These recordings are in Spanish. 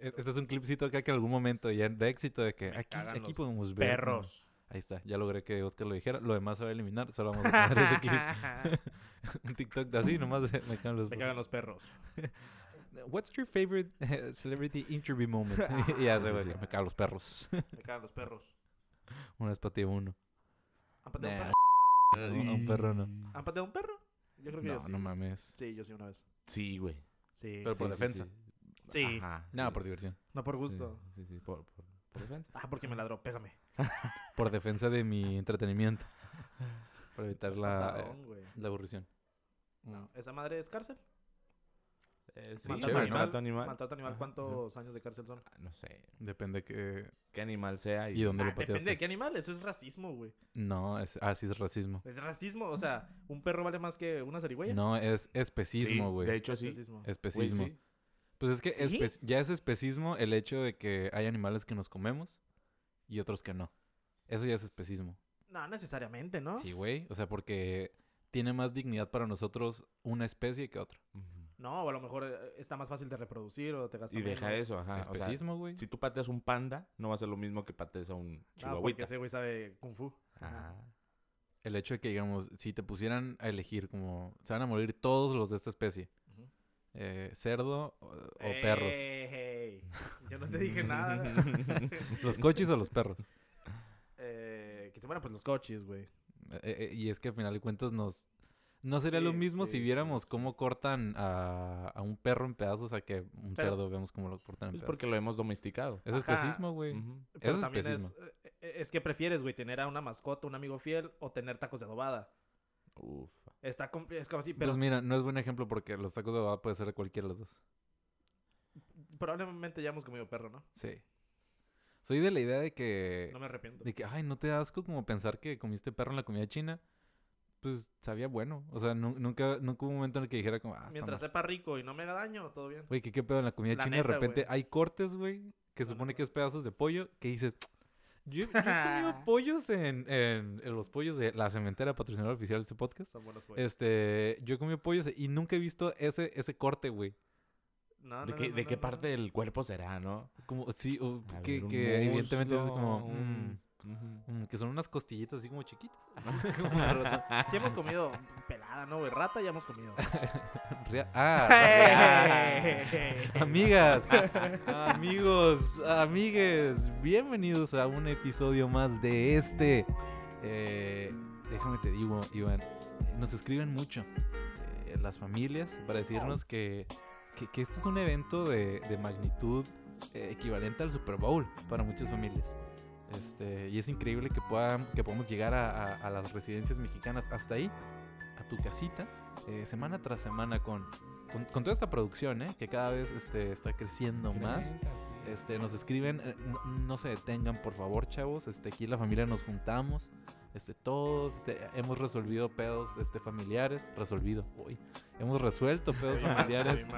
Este es un clipcito acá que en algún momento ya de éxito de que aquí, aquí podemos ver. Perros. Ahí está, ya logré que Oscar lo dijera. Lo demás se va a eliminar, solo vamos a poner ese clip. un TikTok de así, nomás me cagan los Me cagan los perros. What's your favorite celebrity interview moment? ya se güey, me cagan los perros. Me cagan los perros. Una vez pateé uno. ¿Han pateado un perro? no, un perro no. ¿Han pateado un perro? Yo creo que yo No, sí. no mames. Sí, yo sí una vez. Sí, güey. Sí. Pero por sí, defensa. sí. Sí. Ajá, No, sí. por diversión. No por gusto. Sí, sí, por, por, por defensa. Ah, porque me ladró. Pégame. Por defensa de mi entretenimiento. Para evitar la, eh, la aburrición. No. ¿Esa madre es cárcel? Eh, sí, Maltrato chévere, animal. ¿no? maltrato animal. Maltrato animal. Ajá, ¿Cuántos años de cárcel son? Ah, No sé. Depende que... ¿Qué animal sea? ¿Y dónde Ah, lo depende pateaste? de qué animal. Eso es racismo, güey. No, es, ah, sí es racismo. Es racismo. O sea, ¿un perro vale más que una zarigüeya? No, es especismo, Sí, güey. De hecho, sí. Güey, Especismo. sí. Pues es que ¿Sí? espe- ya es especismo el hecho de que hay animales que nos comemos y otros que no. Eso ya es especismo. No, necesariamente, ¿no? Sí, güey. O sea, porque tiene más dignidad para nosotros una especie que otra. No, o a lo mejor eh, está más fácil de reproducir o te gasta Y deja menos. eso, ajá. O sea, especismo, güey. si tú pateas un panda, no va a ser lo mismo que patees a un Ah, porque chihuahuita. ese güey sabe kung fu. Ah. El hecho de que, digamos, si te pusieran a elegir como... Se van a morir todos los de esta especie. Eh, cerdo o, o perros. Yo no te dije nada. Los coches o los perros. eh, que se pues los coches, güey. Eh, eh, y es que al final de cuentas nos... No sería lo mismo sí, si viéramos sí. cómo cortan a, a un perro en pedazos a que un Pero- cerdo vemos cómo lo cortan en Es pedazos. porque lo hemos domesticado. Es Ajá. especismo, güey. Pero es también es, especismo. eh, es que prefieres, güey, tener a una mascota, un amigo fiel o tener tacos de adobada. Uf. Está es como así, pero Pues mira, no es buen ejemplo porque los tacos de baba puede ser de cualquiera de los dos. probablemente ya hemos comido perro, ¿no? Sí. Soy de la idea de que... No me arrepiento. De que, ay, ¿no te da asco como pensar que comiste perro en la comida china? Pues sabía bueno. O sea, nu- nunca, nunca hubo un momento en el que dijera como, ah, Mientras sepa rico y no me haga daño, todo bien. Güey, ¿qué, qué pedo en la comida La china? de repente hay cortes, güey, que No, supone no, que es pedazos de pollo, que dices, yo, yo he comido pollos en, en- en los pollos de la cementera patrocinadora oficial de este podcast. Son buenos pollos. Este, yo he comido pollos y nunca he visto ese, ese corte, güey. No, ¿De no, qué, no, de qué no, parte no. del cuerpo será, no? Como, sí, o que, ver, un que evidentemente es como, mm, mm, que son unas costillitas así como chiquitas. Sí hemos comido pelada, ¿no, güey? Rata ya hemos comido. Ah. Amigas, amigos, amigues, bienvenidos a un episodio más de este. Eh, déjame te digo, Iván, nos escriben mucho eh, las familias para decirnos que, que, que este es un evento de, de magnitud eh, equivalente al Super Bowl para muchas familias. Este, y es increíble que, puedan, que podamos llegar a, a- a las residencias mexicanas hasta ahí, a tu casita, eh, semana tras semana con, con, con toda esta producción, ¿eh? que cada vez este, está creciendo más. Sí, Este, nos escriben, eh, no, no se detengan, por favor, chavos. Este, aquí la familia nos juntamos. Este, todos este, hemos resolvido pedos este, familiares. Resolvido, uy. Hemos resuelto pedos familiares.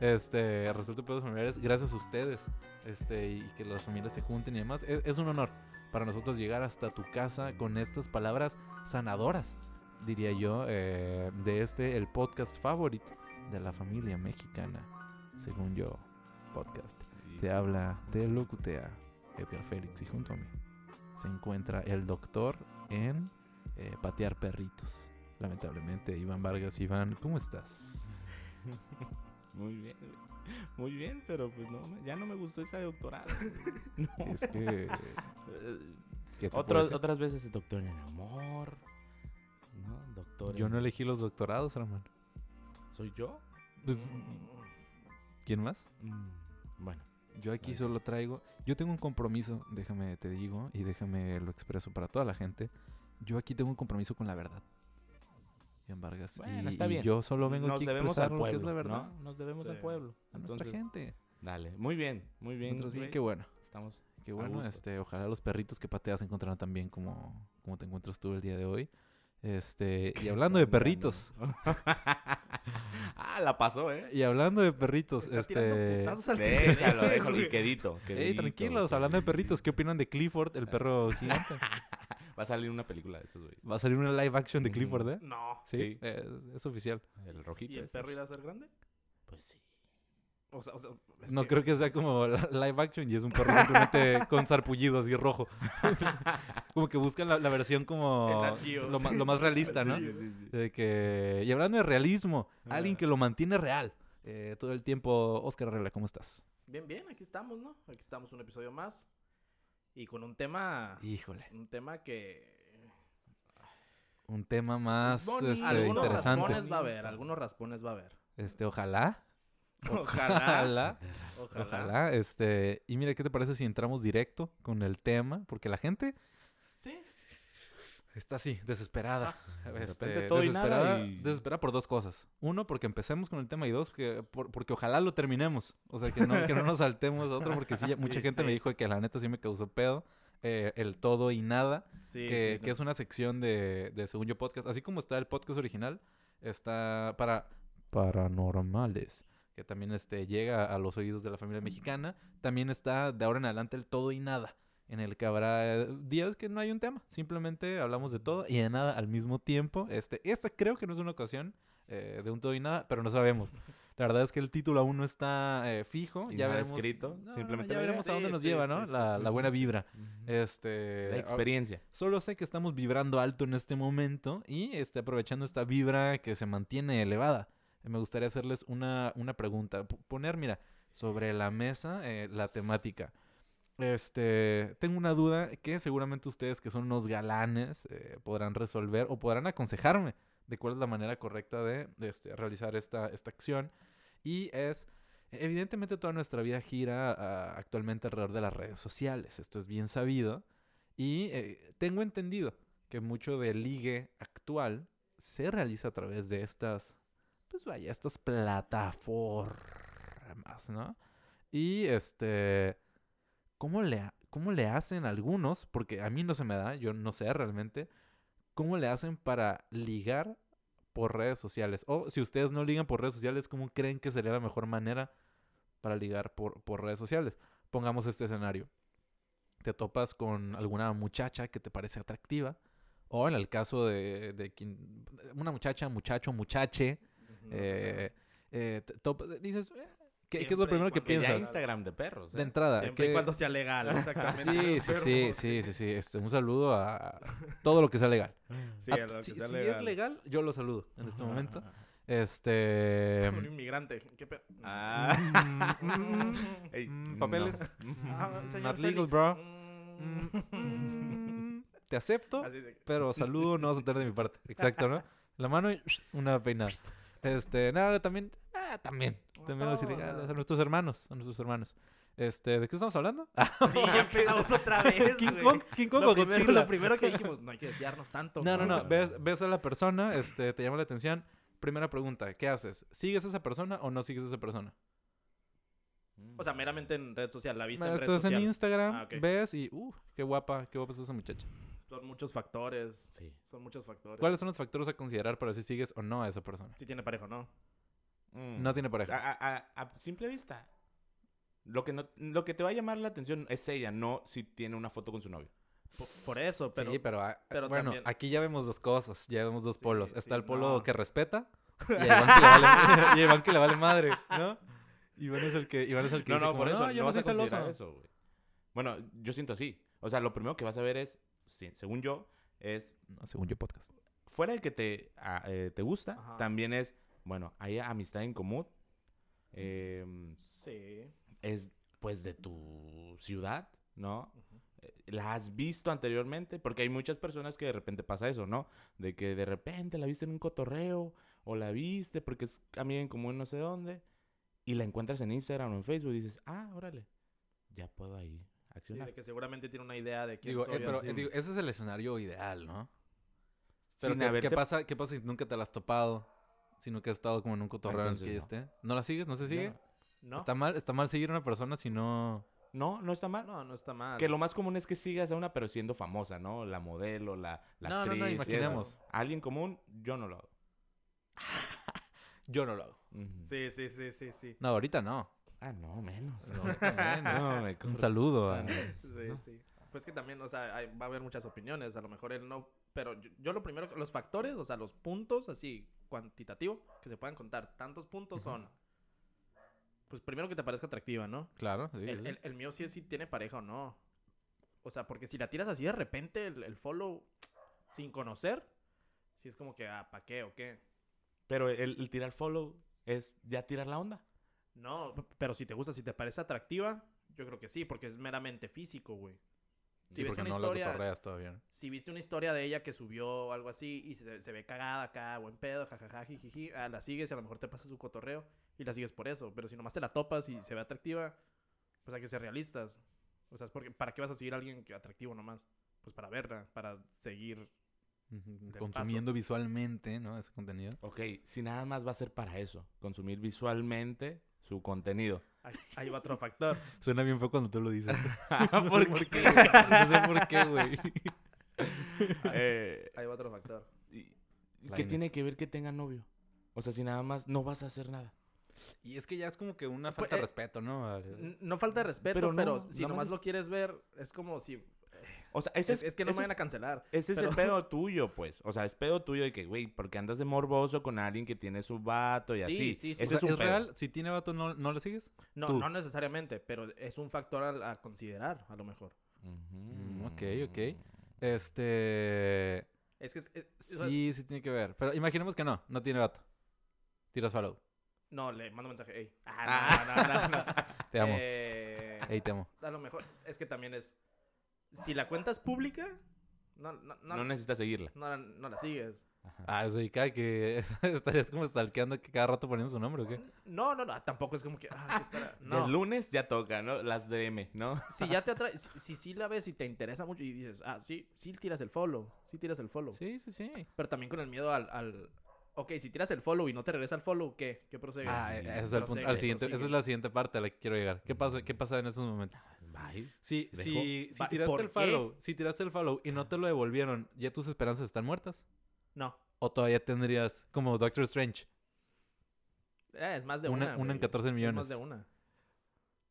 Este, resuelto pedos familiares gracias a ustedes. Este, y que las familias se junten y demás. Es, es un honor para nosotros llegar hasta tu casa con estas palabras sanadoras, diría yo, eh, de este, el podcast favorito de la familia mexicana, según yo, podcast. Te habla, te locutea Edgar Félix y junto a mí se encuentra el doctor en eh, patear perritos. Lamentablemente, Iván Vargas. Iván, ¿cómo estás? Muy bien. Muy bien, pero pues no, ya no me gustó esa de doctorado. No. Es que... Eh, ¿qué te puedo otros- otras veces doctor en amor. ¿No? Doctor Yo en- no elegí los doctorados, hermano. ¿Soy yo? Pues, ¿Quién más? Mm, Bueno. Yo aquí solo traigo... Yo tengo un compromiso, déjame te digo, y déjame lo expreso para toda la gente. Yo aquí tengo un compromiso con la verdad. Iván Vargas. Bueno, y, está y bien. yo solo vengo Nos aquí a expresar al lo que es pueblo, la verdad. ¿no? Nos debemos al Sí. pueblo. A nuestra Entonces, gente. dale. Muy bien, muy bien. Nosotros bien, qué bueno. Estamos Qué bueno, este, ojalá los perritos que pateas se tan bien como, como te encuentras tú el día de hoy. Este, y hablando de perritos, ah, la pasó, ¿eh? y hablando de perritos, este, al Déjalo, déjalo. Y quedito, Ey, quedito, tranquilos, hablando de perritos, ¿qué opinan de Clifford, el perro gigante? Va a salir una película de esos, güey. Va a salir una live action de. Clifford, ¿eh? No. Sí, Sí. es, es oficial. El rojito. ¿Y el perro irá a ser grande? Pues sí. O sea, o sea, es No que- creo que sea como la- live action y es un perro simplemente con sarpullido así rojo. como que buscan la, la versión como lo, ma- sí. lo más realista, ¿no? Sí, sí, sí. De que... Y hablando de realismo, alguien Ah. que lo mantiene real. eh, todo el tiempo, Oscar Arregla, ¿cómo estás? Bien, bien, aquí estamos, ¿no? Aquí estamos un episodio más. Y con un tema. Híjole, Un tema que. un tema más este, algunos interesante. raspones va a haber, algunos raspones va a haber. Este, ojalá. Ojalá. Ojalá. Ojalá. Este, y mira, ¿qué te parece si entramos directo con el tema? Porque la gente Sí. está así, desesperada. de Este, repente todo y nada desesperada, y- desesperada por dos cosas. Uno, porque empecemos con el tema y dos, porque, por- porque ojalá lo terminemos. O sea, que no, que no nos saltemos a otro, porque sí, ya mucha Sí, gente me dijo que la neta sí me causó pedo. eh, el todo y nada, Sí, que, sí, que es una sección de, de Según Yo Podcast. Así como está el podcast original, está para paranormales, que también este, llega a los oídos de la familia mexicana. También está de ahora en adelante el todo y nada, en el que habrá eh, días que no hay un tema. Simplemente hablamos de todo y de nada al mismo tiempo. Este, esta creo que no es una ocasión eh, de un todo y nada, pero no sabemos. La verdad es que el título aún no está eh, fijo. Y ya nada veremos. escrito, No, simplemente ya veremos a dónde nos sí, lleva, sí, ¿no? la la buena vibra. Este, La a- experiencia. Solo sé que estamos vibrando alto en este momento y este, aprovechando esta vibra que se mantiene elevada. Eh, Me gustaría hacerles una, una pregunta. P- poner, mira, sobre la mesa eh, la temática. Este, tengo una duda que seguramente ustedes que son unos galanes eh, podrán resolver o podrán aconsejarme de cuál es la manera correcta de, de, este, realizar esta, esta acción. Y es, evidentemente toda nuestra vida gira ah, actualmente alrededor de las redes sociales. Esto es bien sabido. Y eh, tengo entendido que mucho del ligue actual se realiza a través de estas, pues vaya, estas plataformas, ¿no? Y este, ¿cómo le, ¿cómo le hacen algunos? Porque a mí no se me da, yo no sé realmente, ¿cómo le hacen para ligar por redes sociales? O si ustedes no ligan por redes sociales, ¿cómo creen que sería la mejor manera para ligar por, por redes sociales? Pongamos este escenario te topas con alguna muchacha que te parece atractiva. O en el caso de, de quien, una muchacha, muchacho, muchache, Ujú, eh, eh, te topas- dices, eh, ¿qué, qué es lo y primero que Que ya piensas? Instagram de perros. De ¿eh? entrada. Siempre y ¿qué- cuando sea legal, exactamente. Sí, sí, sí, sí, sí, sí. Este, un saludo a todo lo que sea legal. Sí, Ah, a lo que si sea si es legal, yo lo saludo en este momento. Ah, Este... Un inmigrante. ¿Qué pe- Ah. Mm, Ey, mm, papeles. Ah, Mm, señor not legal, Félix. bro. Mm. Mm, Te acepto, pero saludo no vas a tener de mi parte. Exacto, ¿no? La mano y una peinada. Este, nada, también, ah, también, también los No, ilegales, no. a nuestros hermanos, a nuestros hermanos. Este, ¿de qué estamos hablando? Sí, ya empezamos otra vez, King. Kong, King Kong Lo o primero, Godzilla. lo primero que dijimos, no hay que desviarnos tanto. No, no, no, No. ves, ves a la persona, este, te llama la atención. Primera pregunta, ¿qué haces? ¿Sigues a esa persona o no sigues a esa persona? O sea, meramente en red social, la viste en red Estás en. Instagram, Ah, ves y, uh, qué guapa, qué guapa es esa muchacha. Son muchos factores. Sí. Son muchos factores. ¿Cuáles son los factores a considerar para si sigues o no a esa persona? Si tiene pareja o no. Mm. No tiene pareja. A, a- a- a simple vista. Lo que, no, lo que te va a llamar la atención es ella, no si tiene una foto con su novio. Por, por eso, pero... sí, pero, ah, pero bueno, también- aquí ya vemos dos cosas, ya vemos dos Sí, polos. sí, Está el polo no. que respeta y a Iván que le vale, y a Iván que le vale madre, ¿no? Iván es el que, Iván es el que No, dice no, como, por eso yo no, no vas a eso, güey. Bueno, yo siento así. O sea, lo primero que vas a ver es, según yo, es No, según yo podcast. fuera de que te, ah, eh, te gusta, Ajá. también es, bueno, hay amistad en común. em, Sí. es pues de tu ciudad, ¿no? ¿La has visto anteriormente? Porque hay muchas personas que de repente pasa eso, ¿no? De que de repente la viste en un cotorreo o la viste porque es amiga en común no sé dónde y la encuentras en Instagram o en Facebook y dices, ah, órale, ya puedo ahí Sí, accionar. de que seguramente tiene una idea de quién Digo, soy. eh, pero así. eh, digo, ese es el escenario ideal, ¿no? Pero Sin ¿qué, qué haberse- pasa, ¿qué pasa si nunca te la has topado? Si nunca has estado como en un cotorreo en que no. esté. ¿No la sigues? ¿No se sigue? ¿No? Está mal, está mal seguir a una persona si no... No, no está mal. No, no está mal. Que lo más común es que sigas a una pero siendo famosa, ¿no? La modelo, la, la No, no, no, actriz. y eso. imaginemos. Alguien común, yo no lo hago. Yo no lo hago. Sí, sí, sí, sí, sí. No, ahorita no. Ah, no, menos. No, ahorita menos. No, me Un saludo a... Sí, ¿no? sí. Pues que también, o sea, hay- va a haber muchas opiniones. A lo mejor él no. Pero yo, yo lo primero, los factores, o sea, los puntos así cuantitativo que se puedan contar. Tantos puntos son Pues primero que te parezca atractiva, ¿no? Claro, sí, el, sí. el- el mío sí es si tiene pareja o no. O sea, porque si la tiras así de repente, el, el follow, sin conocer, sí es como que, ah, ¿pa' qué o qué? Pero el, el tirar follow es ya tirar la onda. No, pero si te gusta, si te parece atractiva, yo creo que sí, porque es meramente físico, güey. Sí, ves porque una no historia- todavía. ¿no? Si viste una historia de ella que subió algo así y se, se ve cagada acá, buen pedo, jajaja, jijiji, ah, la sigues y a lo mejor te pasa su cotorreo y la sigues por eso. Pero si nomás te la topas y se ve atractiva, pues hay que ser realistas. O sea, es porque, ¿para qué vas a seguir a alguien que atractivo nomás? Pues para verla, para seguir. Consumiendo visualmente, ¿no? Ese contenido. Ok, si nada más va a ser para eso, consumir visualmente su contenido. Ahí, ahí va otro factor. Suena bien feo cuando tú lo dices. ¿Por no sé qué? por qué, güey. No sé por qué, güey. Eh, Ahí va otro factor. ¿Qué tiene que ver que tenga novio? O sea, si nada más no vas a hacer nada. Y es que ya es como que una Pues, falta de eh, respeto, ¿no? No falta de respeto, Pero pero, no, si nomás es- lo quieres ver, es como si... O sea, ese Es, es, es que no me vayan a cancelar. Ese es el pedo tuyo, pues. O sea, es pedo tuyo de que, güey, porque andas de morboso con alguien que tiene su vato y Sí, así. sí, sí. O Ese sea, es un ¿es pedo. real? Si tiene vato, ¿no, no le sigues? No, Tú. no necesariamente, pero es un factor a, a considerar, a lo mejor. Mm, Ujú. ok, ok. Este... Es que... es- Sí, sí tiene que ver. Pero imaginemos que no, no tiene vato. Tiras follow. No, le mando mensaje. Ey. Ah, no, no, no, no. Te amo. Eh, Ey, te amo. a lo mejor es que también es. Si la cuenta es pública, no, no, no, No necesitas seguirla. no la- no la sigues. Ah, eso y cada que estarías como stalkeando que cada rato poniendo su nombre, ¿o qué? No, no, no. Tampoco es como que. ah, estará. No. es lunes, ya toca, ¿no? Las DM, ¿no? Si ya te atrae. Si, si sí la ves y te interesa mucho y dices, ah, sí, sí tiras el follow. Sí tiras el follow. Sí, sí, sí. Pero también con el miedo al. al ok, si tiras el follow y no te regresa el follow, ¿qué? ¿Qué procede? Ah, ese es el punto. al siguiente, prosigue. esa es la siguiente parte a la que quiero llegar. ¿Qué pasa, qué pasa en esos momentos? Bye. Si, tiraste ¿por el qué? follow, si tiraste el follow y no te lo devolvieron, ¿ya tus esperanzas están muertas? No. ¿O todavía tendrías como Doctor Strange? Eh, es más de Una, una. una en güey. 14 Es millones. más de una.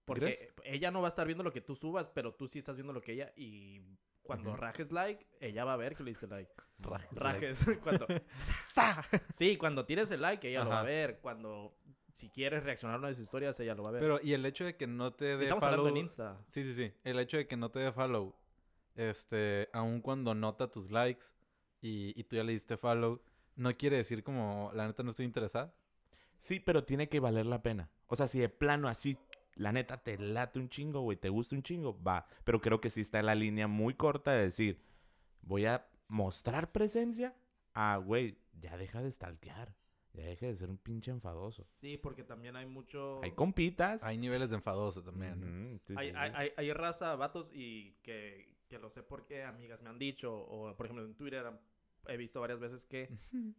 Porque crees? ella no va a estar viendo lo que tú subas, pero tú sí estás viendo lo que ella. Y cuando rajes like, ella va a ver que le diste like. Rajes, Rajes. cuando... sí, cuando tires el like, ella lo va a ver. Cuando. Si quieres reaccionar a una de sus historias, ella lo va a ver. Pero, y el hecho de que no te dé Estamos follow... hablando en Insta. Sí, sí, sí. El hecho de que no te dé follow, este, aun cuando nota tus likes y, y tú ya le diste follow, no quiere decir como, la neta no estoy interesada. Sí, pero tiene que valer la pena. O sea, si de plano así, la neta te late un chingo, güey, te gusta un chingo, va. Pero creo que sí está en la línea muy corta de decir, voy a mostrar presencia. Ah, güey, ya deja de stalkear. Ya deja de ser un pinche enfadoso. Sí, porque también hay mucho. Hay compitas. Hay niveles de enfadoso también. Hay, sí, hay, sí. hay, hay raza, vatos, y que, que lo sé porque amigas me han dicho, o por ejemplo en Twitter he visto varias veces que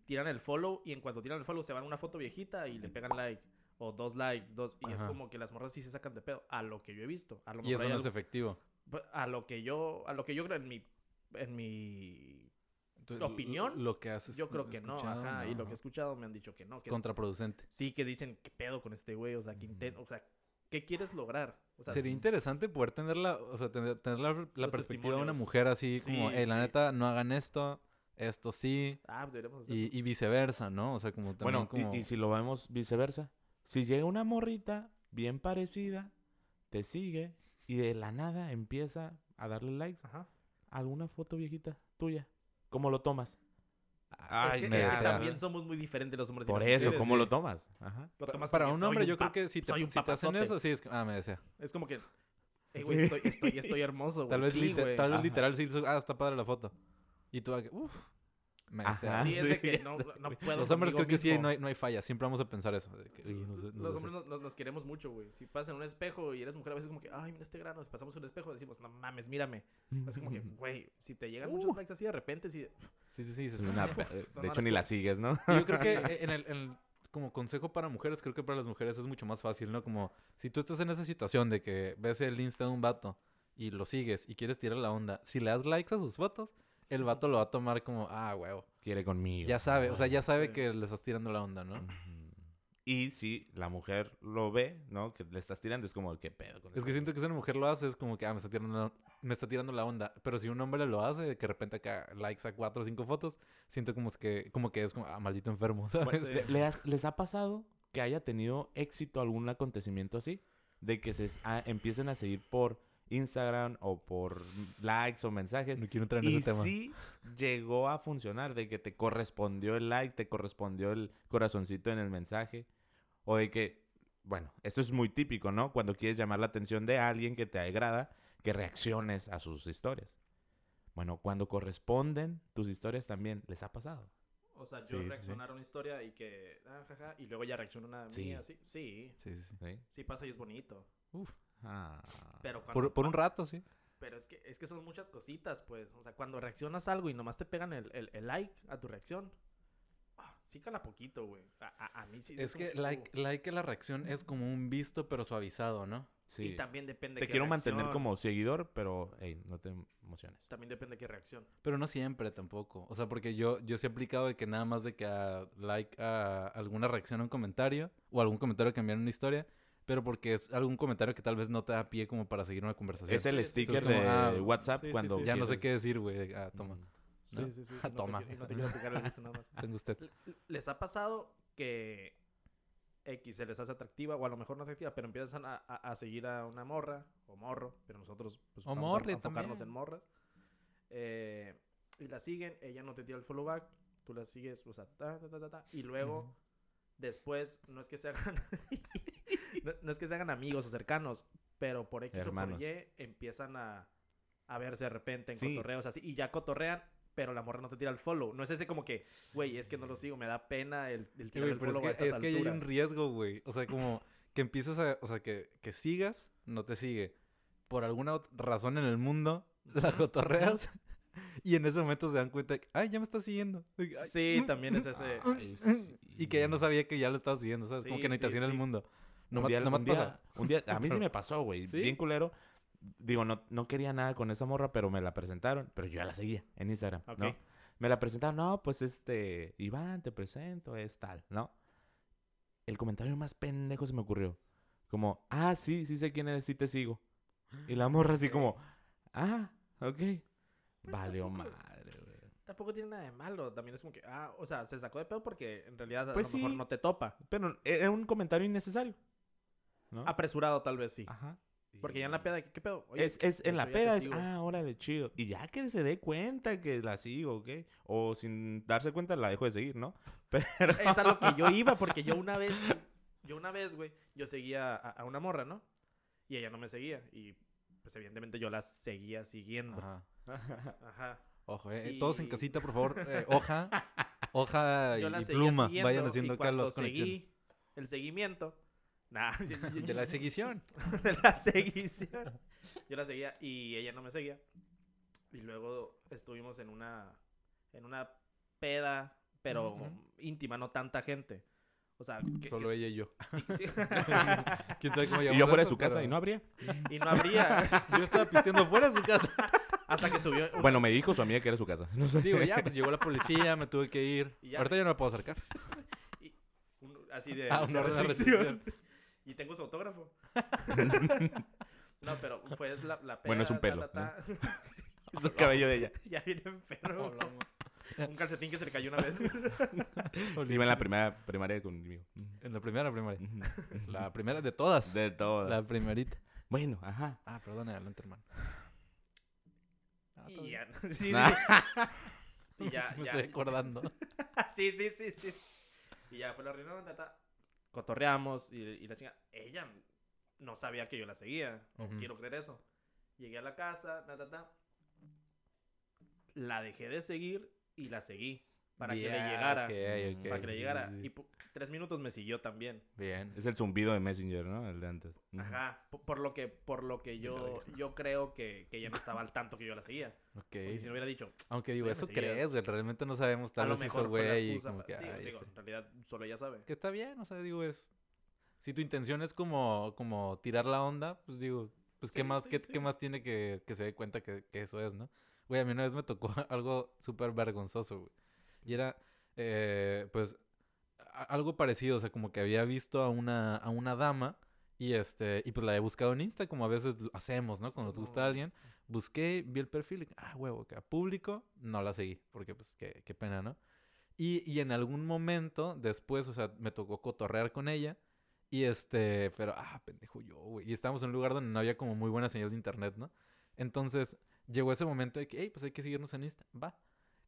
tiran el follow y en cuanto tiran el follow se van a una foto viejita y le pegan like, o dos likes, dos, y es como que las morras sí se sacan de pedo, a lo que yo he visto. A lo Y mejor eso no es efectivo. a lo que yo, a lo que yo creo en mi, en mi Tú- opinión, Lo que haces. yo creo que no, ajá, y lo que he escuchado me han dicho que no, que es- contraproducente. sí que dicen qué pedo con este güey, o sea, que inten- o sea, ¿qué quieres lograr? O sea, Sería interesante poder tener la, o sea, tener, tener la, perspectiva de una mujer así como, Sí, hey, la neta, no hagan esto, esto sí, Ah, pues y, y viceversa, ¿no? O sea, como también Bueno, como... y, y si lo vemos viceversa. Si llega una morrita bien parecida, te sigue y de la nada empieza a darle likes Ajá. a alguna foto viejita tuya. ¿Cómo lo tomas? Ah, es Ay, que, me es que también somos muy diferentes los hombres y Por las eso, mujeres. ¿cómo sí. lo tomas? Ajá. Lo tomas para que un hombre, yo creo que si te, soy un si te hacen papazote. eso, sí, es ah, me desea. Es como que, hey, güey, estoy, estoy, estoy hermoso, güey. Tal vez, sí, lite- güey. tal vez Ajá. literal sí, ah, está padre la foto. Y tú, uff, me. Ajá. Sí, es de sí, que no, no puedo Los hombres creo que sí, mismo. no hay, no hay falla. Siempre vamos a pensar eso. de que, "Oye, no sé- no Los hombres nos, nos- nos queremos mucho, güey. Si pasas en un espejo y eres mujer, a veces como que, ay, mira este grano. Si pasamos en un espejo, decimos, no mames, mírame. Es como que, güey, si te llegan muchos Uh. likes así de repente, sí. Sí, sí, sí. Es sí, sí. una pe- no, de hecho, ni la sigues, ¿no? Yo creo que en el, en el- como consejo para mujeres, creo que para las mujeres es mucho más fácil, ¿no? Como si tú estás en esa situación de que ves el Insta de un vato y lo sigues y quieres tirar la onda, si le das likes a sus fotos, el vato lo va a tomar como, ah, huevo. Quiere conmigo. Ya sabe, o sea, ya sabe Sí. que le estás tirando la onda, ¿no? Y si la mujer lo ve, ¿no? Que le estás tirando, es como, ¿qué pedo con Es que siento que si una mujer lo hace, es como que, ah, me está tirando la, me está tirando la onda. Pero si un hombre lo hace, de que de repente acá likes a cuatro o cinco fotos, siento como es que, como que es como, ah, maldito enfermo, ¿sabes? Bueno, Sí. ¿le- le has- ¿Les ha pasado que haya tenido éxito algún acontecimiento así. De que se s- a- empiecen a seguir por Instagram o por likes o mensajes. No quiero entrar en Y ese tema. sí llegó a funcionar, de que te correspondió el like, te correspondió el corazoncito en el mensaje. O de que, bueno, esto es muy típico, ¿no? Cuando quieres llamar la atención de alguien que te agrada, que reacciones a sus historias. Bueno, cuando corresponden tus historias también, ¿les ha pasado? O sea, yo Sí, sí, sí. reaccionar a una historia y que, ah, jaja, y luego ya reacciona una Sí. mía, sí, sí, Sí, sí, sí. ¿Sí? sí pasa y es bonito. Ah. Pero cuando, Por, por un rato, sí. Pero es que, es que son muchas cositas, pues. O sea, cuando reaccionas a algo y nomás te pegan el, el, el like a tu reacción, ah, sí cala poquito, güey. A, a- a mí sí. Es que like, like a la reacción es como un visto pero suavizado, ¿no? Sí. Y también depende Te qué quiero mantener como seguidor, pero hey, no te emociones. También depende qué reacción. Pero no siempre tampoco. O sea, porque yo, yo sí he aplicado de que nada más de que a like a alguna reacción a un comentario o algún comentario que una historia, pero porque es algún comentario que tal vez no te da pie como para seguir una conversación. Es el Sí, sí, sí. sticker Entonces, como, de ah, WhatsApp sí, sí, cuando sí. Ya no sé quieres- qué decir, güey. Ah, toma. Mm. ¿no? Sí, sí, sí. Ah, no te toma. quiero- y no te quiero visto nada más. Tengo usted. ¿Les ha pasado que X se les hace atractiva o a lo mejor no atractiva, pero empiezan a, a- a seguir a una morra o morro, pero nosotros pues, O vamos a morre enfocarnos en morras. eh, y la siguen, ella no te tira el follow back, tú la sigues, o sea, ta, ta, ta, ta, ta, y luego Ujú. después no es que se hagan no, no es que se hagan amigos o cercanos, pero por X Hermanos. o por Y empiezan a, a verse de repente en Sí. cotorreos así y ya cotorrean, pero la morra no te tira el follow. No es ese como que, güey, es que no lo sigo, me da pena el, el tirar el follow es que, estas es que ahí hay un riesgo, güey. O sea, como que empieces a... O sea, que, que sigas, no te sigue. Por alguna razón en el mundo, la cotorreas. Y en ese momento se dan cuenta de que, ay, ya me está siguiendo. De que, "Ay, Sí, también es ese. Ay, sí. Y que ya no sabía que ya lo estaba siguiendo, ¿sabes? como que ni te sí, hacían el mundo. No un día, no me un ha día- pasado. un día- a mí sí me pasó, güey. ¿Sí? Bien culero. Digo, no, no quería nada con esa morra, pero me la presentaron. Pero yo ya la seguía en Instagram. ¿no? Me la presentaron, no, pues este, Iván, te presento, es tal, ¿no? El comentario más pendejo se me ocurrió. Como, ah, sí, sí sé quién eres, sí te sigo. Y la morra así como, ah, ok. Valió tampoco- madre, güey. Tampoco tiene nada de malo. También es como que, ah, o sea, se sacó de pedo porque en realidad Pues a lo mejor sí. no te topa. Pero era un comentario innecesario. ¿No? Apresurado tal vez sí. Ajá. Porque ya en la peda, ¿qué, qué pedo? Oye, es, es, en la peda es, ah, órale, chido. Y ya que se dé cuenta que la sigo, ¿ok? O sin darse cuenta la dejo de seguir, ¿no? Pero... Es a lo que yo iba, porque yo una vez, yo una vez, güey, yo seguía a, a una morra, ¿no? Y ella no me seguía. Y pues evidentemente yo la seguía siguiendo. Ajá. Ajá. Ojo, eh. Todos en Y- casita, por favor. eh, hoja. Hoja y, Yo la y seguía pluma. Vayan haciendo acá conexiones. seguí el seguimiento. Nah, De la seguición. de la seguición. Yo la seguía y ella no me seguía. Y luego estuvimos en una en una peda, pero Ujú. íntima, no tanta gente. O sea, que- Solo que- ella y yo. Sí, sí. ¿Quién sabe cómo y yo fuera de su casa Pero- y no habría. y no habría Yo estaba pisteando fuera de su casa. hasta que subió una- Bueno, me dijo su amiga que era su casa. No sé. Digo, ya, pues llegó la policía, me tuve que ir. Ya. Ahorita ya no me puedo acercar. y- un- así de, Ah, una de restricción. Y tengo su autógrafo. no, pero fue la, la peda. Bueno, es un ta, pelo, ta, ta. Es el cabello de ella. ya viene enfermo. Un calcetín que se le cayó una vez. Iba en la primera primaria conmigo. En la primera primaria. La primera de todas. De todas. La primerita. Bueno, ajá. Ah, perdón, adelante, hermano. Ah, todo y bien. ya. Sí, sí. y ya, Me ya. estoy acordando. sí, sí, sí, sí. Y ya fue la reunión, ta, ta. Cotorreamos y, y la chinga. Ella no sabía que yo la seguía. o Ujú. Quiero creer eso. Llegué a la casa, ta, ta, ta. La dejé de seguir y la seguí. Para que le llegara. ok, ok, Para que le llegara. sí, sí. Y tres minutos me siguió también. Bien. Es el zumbido de Messenger, ¿no? El de antes. Ajá. Por, por lo que, por lo que yo, yo creo que, que ella no estaba al tanto que yo la seguía. Ok. Porque si no hubiera dicho, Aunque digo, eso crees, güey. Realmente no sabemos. Tal lo vez hizo mejor fue la güey. sí, ay, digo, en realidad solo ella sabe. Que está bien, o sea, digo, es. Si tu intención es como, como tirar la onda, pues digo, pues qué más, sí, qué, sí. qué más tiene que, que se dé cuenta que, que eso es, ¿no? Güey, a mí una vez me tocó algo súper vergonzoso, güey. Y era, eh, pues, algo parecido, o sea, como que había visto a una, a una dama y este, y pues la he buscado en Insta, como a veces hacemos, ¿no? Cuando nos gusta alguien. Busqué, vi el perfil y, ah, huevo, que a público no la seguí, porque pues qué, qué pena, ¿no? Y, y en algún momento después, o sea, me tocó cotorrear con ella. Y este, pero, ah, pendejo yo, güey. Y estábamos en un lugar donde no había como muy buena señal de internet, ¿no? Entonces, llegó ese momento de que, hey, pues hay que seguirnos en Insta. Va.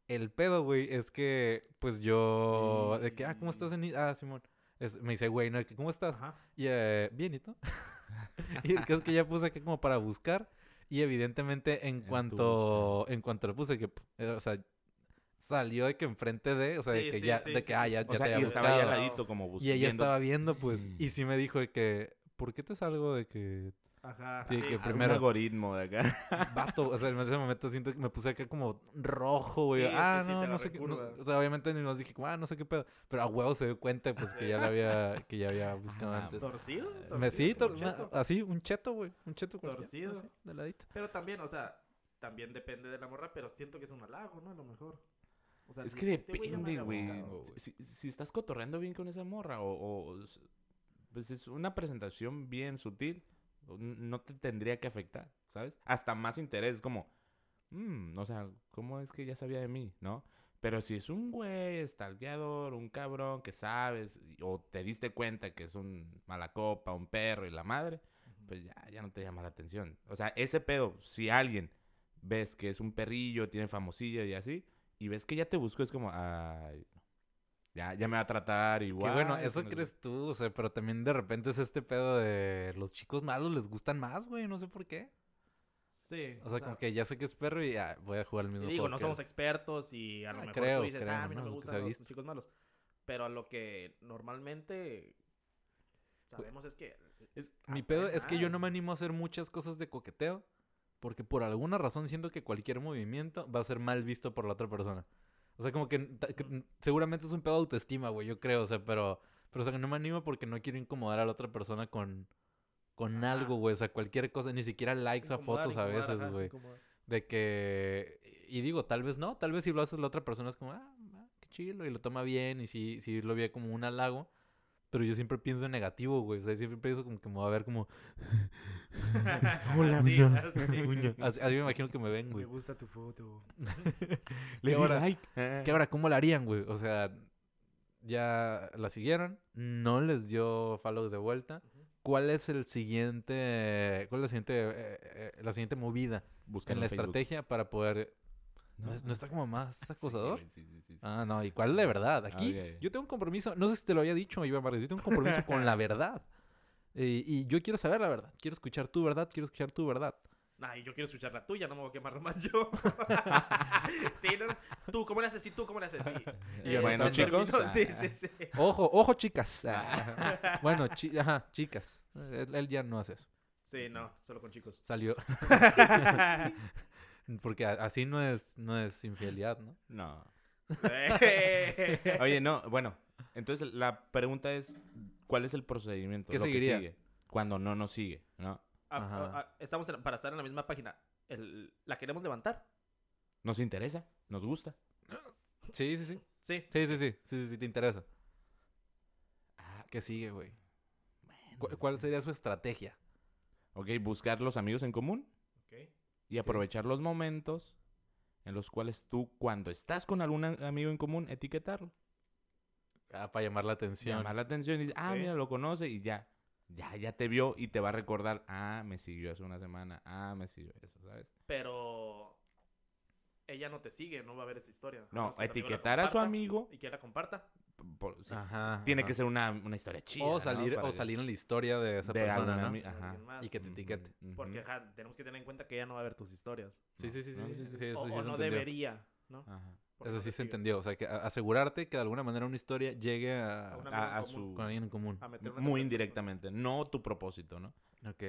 El pedo, güey, es que, pues yo, de que, ah, ¿cómo estás en Insta? Ah, Simón. Es- me dice, güey, ¿no? Que, ¿Cómo estás? Ajá. Y, eh, bien, ¿y tú? y el caso es que ya puse aquí como para buscar. Y evidentemente, en cuanto, en cuanto le puse que, eh, o sea, salió de que enfrente de, o sea, de que sí, ya, sí, de sí. que, ah, ya, O ya sea, te había estaba ahí al buscado. ladito como buscando. Y ella estaba viendo, pues, Mm. y sí me dijo de que, ¿por qué te salgo de que, Ajá. Sí, que sí. Un primero- algoritmo de acá. vato? O sea, en ese momento siento que me puse acá como rojo, güey. Sí, ah, sí, sí, no, te no la sé qué. no- o sea, obviamente ni nos dije, como, ah, no sé qué pedo. Pero a huevo se dio cuenta, pues, que ya la había, que ya había buscado Ah, antes. ¿Torcido? Me, sí, ¿Torcido? tor- ¿Como cheto? ma- así, un cheto, güey. Un cheto Torcido. así, de ladito. Pero también, o sea, también depende de la morra, pero siento que es un halago, ¿no? A lo mejor. O sea, Es que este depende, güey. Si, si estás cotorreando bien con esa morra o, pues es una presentación bien sutil, no te tendría que afectar, ¿sabes? Hasta más interés, como, "Mm, o sea, ¿cómo es que ya sabía de mí, no? Pero si es un güey estalqueador, un cabrón que sabes, o te diste cuenta que es un mala copa, un perro y la madre, pues ya, ya no te llama la atención. O sea, ese pedo, si alguien ves que es un perrillo, tiene famosilla y así, y ves que ya te buscó, es como, ay, ya, ya me va a tratar Que igual. bueno, que eso no sé- crees tú, o sea, pero también de repente es este pedo de los chicos malos les gustan más, güey, no sé por qué. Sí. O sea, como que ya sé que es perro y ah, voy a jugar el y mismo digo, juego no que somos expertos y a lo Ah, mejor creo, tú dices, creo, ah, a mí no, ¿no? me gustan los chicos malos. Pero a lo que normalmente sabemos es que... Es- mi pedo es que yo no me animo a hacer muchas cosas de coqueteo porque por alguna razón siento que cualquier movimiento va a ser mal visto por la otra persona. O sea, como que, seguramente es un pedo de autoestima, güey, yo creo, o sea, pero, pero o sea, que no me animo porque no quiero incomodar a la otra persona con, con Ajá. algo, güey, o sea, cualquier cosa, ni siquiera likes a incomodar, fotos a veces, ajá, güey. De que. Y digo, tal vez no. Tal vez si lo haces la otra persona es como, ah, ah, qué chilo. Y lo toma bien. Y si, si lo ve como un halago. Pero yo siempre pienso en negativo, güey. O sea, siempre pienso como que me va a ver como. Hola, Sí, uña, así. uña. Así, así me imagino que me ven, Me güey. gusta tu foto. Le di ahora- like. ¿Qué ahora? ¿Cómo la harían, güey? O sea, ya la siguieron. No les dio follow de vuelta. ¿Cuál es el siguiente. ¿Cuál es la siguiente, eh, eh, la siguiente movida Búscalo en la Facebook. estrategia para poder. ¿No, es- está como más acosador? sí, sí, sí. Ah, no, ¿y cuál de verdad? Aquí yo tengo un compromiso, no sé si te lo había dicho, Iván Vargas, yo tengo un compromiso con la verdad. Eh, y yo quiero saber la verdad, quiero escuchar tu verdad, quiero escuchar tu verdad. Nah, y yo quiero escuchar la tuya, no me voy a quemar más yo. sí, ¿no? Tú, ¿cómo le haces? Sí, tú, ¿cómo le haces? Sí. Y bueno, no, chicos. terminó- Sí, ah, sí, sí. Ojo, ojo, chicas. Ah, bueno, chi- ajá, chicas. Él, él ya no hace eso. Sí, no, solo con chicos. Salió. Porque a- así no es, no es infidelidad, ¿no? No. Oye, no, bueno. Entonces la pregunta es, ¿cuál es el procedimiento? ¿Qué Lo que sigue, cuando no nos sigue, ¿no? Ajá. estamos en- para estar en la misma página. El- ¿La queremos levantar? ¿Nos interesa? ¿Nos gusta? Sí, sí, sí. Sí. Sí, sí, sí. Sí, sí, sí, te interesa. Ah, ¿Qué sigue, güey? bueno, ¿Cu- ¿Cuál sería su estrategia? Ok, buscar los amigos en común y aprovechar los momentos en los cuales tú, cuando estás con algún amigo en común, etiquetarlo. Ah, para llamar la atención. Llamar la atención y dices, ah, mira, lo conoce y ya. Ya, ya te vio y te va a recordar, ah, me siguió hace una semana, ah, me siguió eso, ¿sabes? Pero ella no te sigue, no va a ver esa historia. No, etiquetar a su amigo Y que la comparta. por- sí, Ajá. tiene ajá. que ser una, una historia chida. O ¿no? salir, o salir en la historia de esa de persona, ¿no? Ajá. más. Y que te etiquete. Porque ajá, tenemos que tener en cuenta que ella no va a ver tus historias. Sí, sí, sí, sí. No, sí, sí, sí, sí. o sí o no entendió. debería, ¿no? Ajá. Porque Eso no sí se entendió. O sea, que asegurarte que de alguna manera una historia llegue a, A su... con alguien en común. Muy indirectamente, no tu propósito, ¿no? Ok.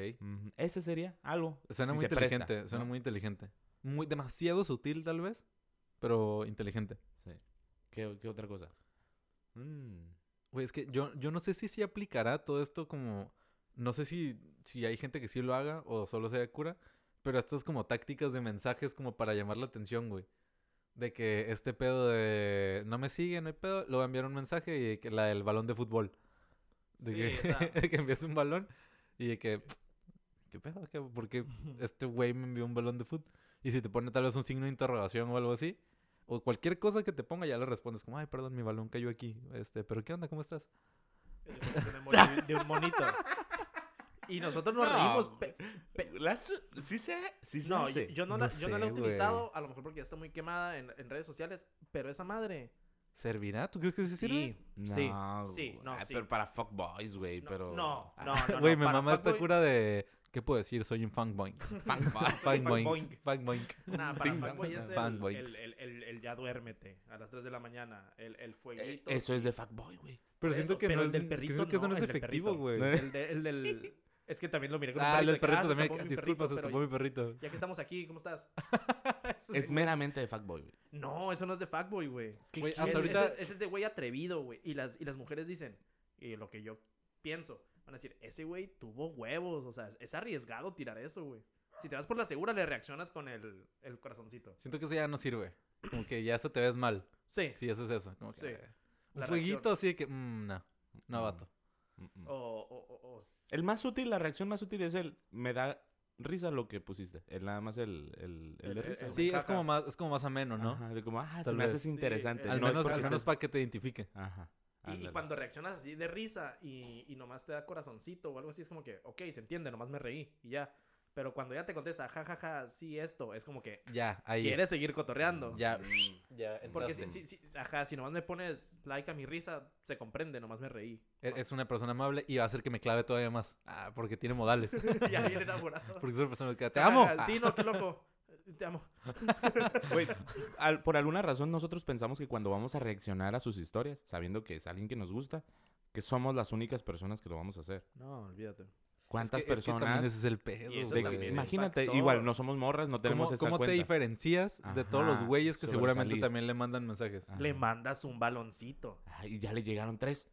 Ese sería algo. Suena si muy presta, inteligente, suena ¿no? muy inteligente. Muy, demasiado sutil tal vez, pero inteligente. Sí. ¿Qué, qué otra cosa? Mm. Güey, es que yo, yo no sé si sí aplicará todo esto como... No sé si, si hay gente que sí lo haga o solo sea de cura, pero estas como tácticas de mensajes como para llamar la atención, güey. De que este pedo de no me sigue, no hay pedo, a enviar un mensaje y que la del balón de fútbol. De Sí, que, o sea- de que envías un balón y de que... ¿Qué pedo? ¿Qué- ¿Por qué este güey me envió un balón de fútbol? Y si te pone tal vez un signo de interrogación o algo así. o cualquier cosa que te ponga, ya le respondes como, ay, perdón, mi balón cayó aquí. Este, pero ¿qué onda? ¿Cómo estás? De un monito. Y nosotros nos No, reímos. pe- Las- sí se, sí se no, hace. yo, yo no, No la, yo no la he sé, utilizado, a lo mejor porque ya está muy quemada en, en redes sociales, pero esa madre. ¿Servirá? ¿Tú crees que sí sirve? Sí, sí, No, sí, güey. no, Ay, sí. Pero para fuckboys, güey, No, pero... no, Ah, no, no, Güey, no, mi mamá está cura de... ¿Qué puedo decir? Soy un fanboink. Fanboink. Fanboink. Nah, para fuckboy es el, el, el, el- el ya duérmete a las 3 de la mañana. El, el Eh, fueguito. Eso es de fuckboy, güey. Pero siento eso, que pero no el es... del perrito siento que eso no no, es el efectivo, güey. El, de- el del. Es que también lo miré con Ah, el perrito. del de que, perrito ah, también. Disculpa, se perrito, escapó mi perrito. Ya que estamos aquí, ¿cómo estás? Es sí, meramente de fuckboy, güey. No, eso no es de fuckboy, güey. ¿Qué Güey, Ese- hasta ahorita- Ese, es- ese es de güey atrevido, güey. Y las, y las mujeres dicen, y lo que yo pienso, van a decir, ese güey tuvo huevos. O sea, es, es arriesgado tirar eso, güey. Si te vas por la segura, le reaccionas con el, el corazoncito. Siento que eso ya no sirve. Como que ya hasta te ves mal. Sí. Si haces eso. Como que... Sí. Un La fueguito reacción. así de que... mm, no. No, Mm. vato. Mm, mm. O, o, o- o- El más útil, la reacción más útil es el... Me da risa lo que pusiste. El nada más el, el, el de El- risa. el-. Sí, es como más, es como más ameno, ¿no? Ajá, de como, ah, se Tal me vez. haces Sí, interesante. el- Al no es menos, porque al menos estés- para que te identifique. Ajá. Y, y cuando reaccionas así de risa y, y nomás te da corazoncito o algo así, es como que, ok, se entiende, nomás me reí y ya. Pero cuando ya te contesta, jajaja, sí, esto, es como que Ya, ahí. quieres seguir cotorreando. Ya. Mm. Ya, Porque si, si, si- ajá, si nomás me pones like a mi risa, se comprende, nomás me reí. E- Es una persona amable y va a hacer que me clave todavía más. Ah, porque tiene modales. ya bien enamorado. Porque es una persona que te amo. Ajá, Sí, no, qué loco. Te amo. Güey, al- por alguna razón nosotros pensamos que cuando vamos a reaccionar a sus historias, sabiendo que es alguien que nos gusta, que somos las únicas personas que lo vamos a hacer. No, olvídate. ¿Cuántas Es que- es que personas? también ese es el pedo. Y eso de güey. que- también es imagínate, factor. igual no somos morras, no tenemos ¿Cómo, esa cómo te cuenta. diferencias de todos los Ajá, güeyes que seguramente sobresalir. también le mandan mensajes? Ajá. Le mandas un baloncito Ay, ya le llegaron tres.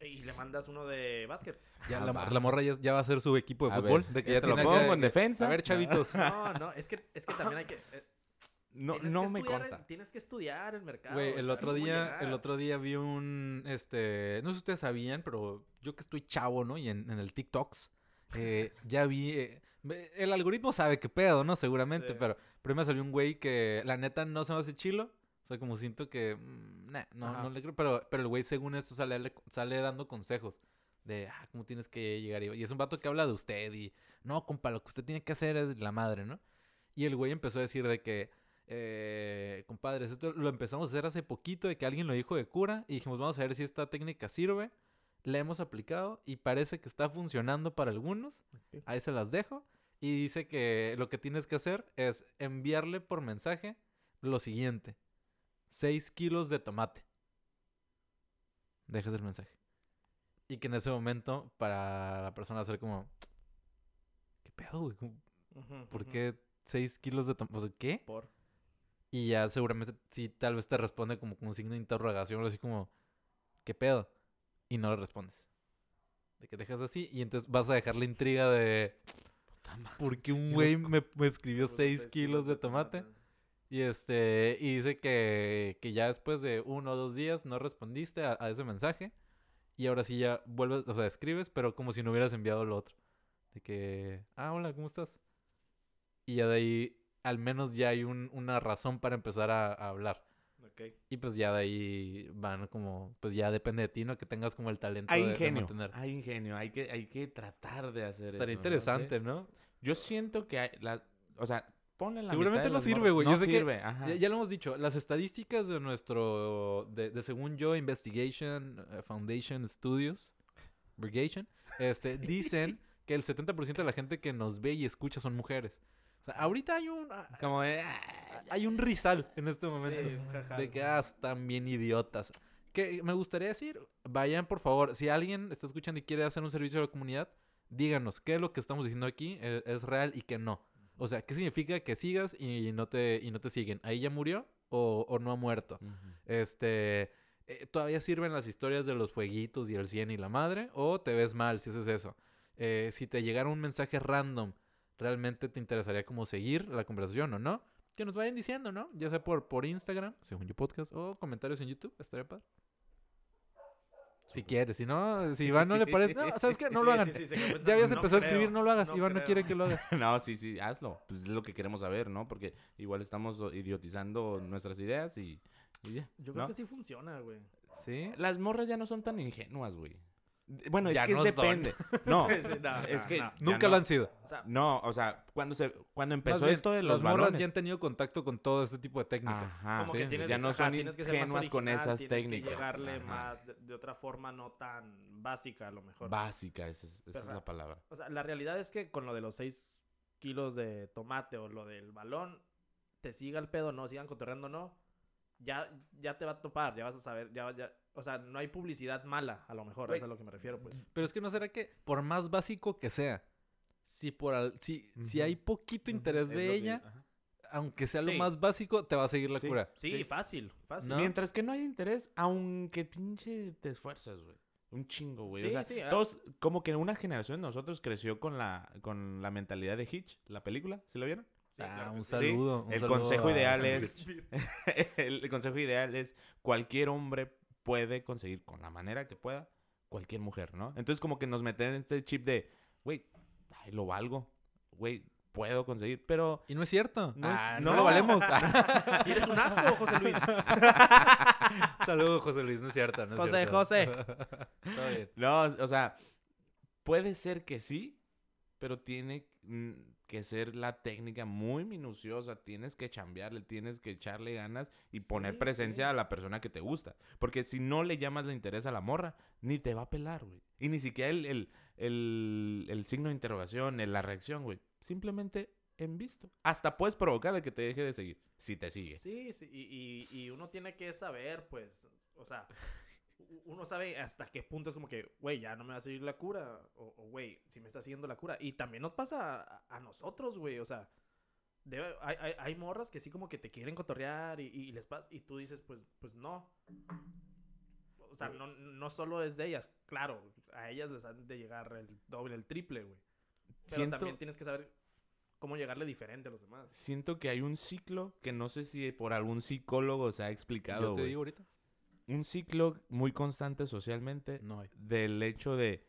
Y, le mandas uno de básquet. Ya Ah, la, morra ya, ya va a ser su equipo de A fútbol. ver, de que ya te lo pongo que- en defensa. A ver, chavitos. No, no, es que, es que también hay que... eh, No, no que me estudiar- consta. Tienes que estudiar el mercado. Güey, el otro día, el otro día vi un, este, no sé si ustedes sabían, pero yo que estoy chavo, ¿no? Y en, en el TikToks, eh, ya vi, eh, el algoritmo sabe qué pedo, ¿no? Seguramente, Sí. pero, pero me salió un güey que la neta no se me hace chilo. O sea, como siento que, mm, nah, no, Ajá. no le creo, pero, pero el güey según esto sale, sale dando consejos de, ah, cómo tienes que llegar. Y, es un vato que habla de usted y, no, compa, lo que usted tiene que hacer es la madre, ¿no? Y el güey empezó a decir de que, eh, compadres, esto lo empezamos a hacer hace poquito, de que alguien lo dijo de cura, y dijimos, vamos a ver si esta técnica sirve. La hemos aplicado y parece que está funcionando para algunos. Ahí se las dejo. Y dice que lo que tienes que hacer es enviarle por mensaje lo siguiente. 6 kilos de tomate. Dejas el mensaje. Y que en ese momento, para la persona hacer como... ¿Qué pedo, güey? ¿Cómo- Ujú, ¿Por qué 6 kilos de tomate? O sea, ¿qué? Por. Y ya seguramente sí, tal vez te responde como con un signo de interrogación, o así como, ¿qué pedo? Y no le respondes. De que dejas así y entonces vas a dejar la intriga de, Puta madre. ¿por qué un güey me, me escribió Por 6 seis kilos de tomate? Y este, y dice que, que ya después de uno o dos días no respondiste a, a ese mensaje. Y ahora sí ya vuelves, o sea, escribes, pero como si no hubieras enviado lo otro. De que, ah, hola, ¿cómo estás? Y ya de ahí, al menos ya hay un- una razón para empezar a, a hablar. Y pues ya de ahí van como, pues ya depende de ti, ¿no? Que tengas como el talento Hay de- de, ingenio, mantener. hay ingenio, hay que, hay que tratar de hacer eso. Estaría ¿no? interesante, Sí. ¿no? Yo siento que hay, la, o sea, ponle la Seguramente mitad de no sirve, güey. No Yo sé que- sirve, ajá. Ya, ya lo hemos dicho, las estadísticas de nuestro, de, de según yo, Investigation eh, Foundation Studios, Brigation, este, dicen que el 70% de la gente que nos ve y escucha son mujeres. O sea, ahorita hay un, ah, Como de, ah, hay un rizal en este momento. Sí. De que ah, están bien idiotas. Que me gustaría decir, vayan por favor, si alguien está escuchando y quiere hacer un servicio a la comunidad, díganos qué es lo que estamos diciendo aquí eh, es, real y qué no. O sea, ¿qué significa que sigas y no te, y no te siguen? ¿Ahí ya murió o, o no ha muerto? Este, eh, ¿todavía sirven las historias de los fueguitos y el 100 y la madre? ¿O te ves mal si haces eso? Eh, si te llegara un mensaje random, ¿realmente te interesaría como seguir la conversación o no? Que nos vayan diciendo, ¿no? Ya sea por, por Instagram, según yo podcast, o comentarios en YouTube, estaría padre. Si quieres, si no, si Iván no le parece, no, ¿sabes qué? No lo hagan. sí, sí. Ya habías No empezado a escribir, no lo hagas. no Iván no quiere que lo hagas. No, sí, sí, hazlo. Pues es lo que queremos saber, ¿no? Porque igual estamos idiotizando nuestras ideas y, y ya. Yo creo ¿no? que sí funciona, güey. ¿Sí? Las morras ya no son tan ingenuas, güey. Bueno, Ya es que no es son. depende. No, no, es que no. Nunca no. lo han sido. O sea, No, o sea, cuando se cuando empezó bien, esto de los las morras balones. ya han tenido contacto con todo este tipo de técnicas. Ajá, como sí, que tienes, ya no ajá, son tienes que ser más ingenuas con esas tienes que técnicas. llegarle Ajá. más de, de otra forma no tan básica a lo mejor. Básica, esa es, esa es Ajá. la palabra. O sea, la realidad es que con lo de los 6 kilos de tomate o lo del balón, te siga el pedo, no, sigan cotorreando, no. Ya, ya te va a topar, ya vas a saber, ya, ya, o sea, no hay publicidad mala, a lo mejor, es a lo que me refiero, pues. Pero es que no será que, por más básico que sea, si por al- si, si hay poquito interés de ella, aunque sea lo más básico, te va a seguir la Sí. cura. Sí, Sí. fácil, fácil. ¿No? Mientras que no haya interés, aunque pinche te esfuerzas, güey. Un chingo, güey. Sí, o sea, sí, ah. todos, como que una generación de nosotros creció con la, con la mentalidad de Hitch, la película, ¿sí lo vieron? Sí, Ah, claro un sí. saludo. un El saludo consejo a ideal es- el consejo ideal es cualquier hombre puede conseguir con la manera que pueda cualquier mujer, ¿no? Entonces como que nos meten en este chip de, güey, lo valgo, güey, puedo conseguir, pero Y no es cierto. No es- Ah, no. no lo valemos. Y eres un asco, José Luis. Saludos, José Luis. No es cierto. No es José, cierto. José. Todo bien. no, o sea, puede ser que sí, pero tiene mm, que ser la técnica muy minuciosa, tienes que chambearle, tienes que echarle ganas y poner presencia sí. a la persona que te gusta, porque si no le llamas de interés a la morra, ni te va a pelar, güey. Y ni siquiera el, el, el- el signo de interrogación, la reacción, güey. Simplemente en visto. Hasta puedes provocarle que te deje de seguir, si te sigue. Sí, sí, y, y, y uno tiene que saber, pues, o sea, uno sabe hasta qué punto es como que, güey, ya no me va a seguir la cura, o, güey, si me está siguiendo la cura. Y también nos pasa a, a nosotros, güey, o sea, debe- hay, hay, hay morras que sí como que te quieren cotorrear y, y les pasa, y tú dices, pues, pues no. O sea, no, no solo es de ellas, claro, a ellas les han de llegar el doble, el triple, güey. Pero Siento- también tienes que saber cómo llegarle diferente a los demás. Siento que hay un ciclo que no sé si por algún psicólogo se ha explicado, Yo te digo ahorita. Un ciclo muy constante socialmente No hay. del hecho de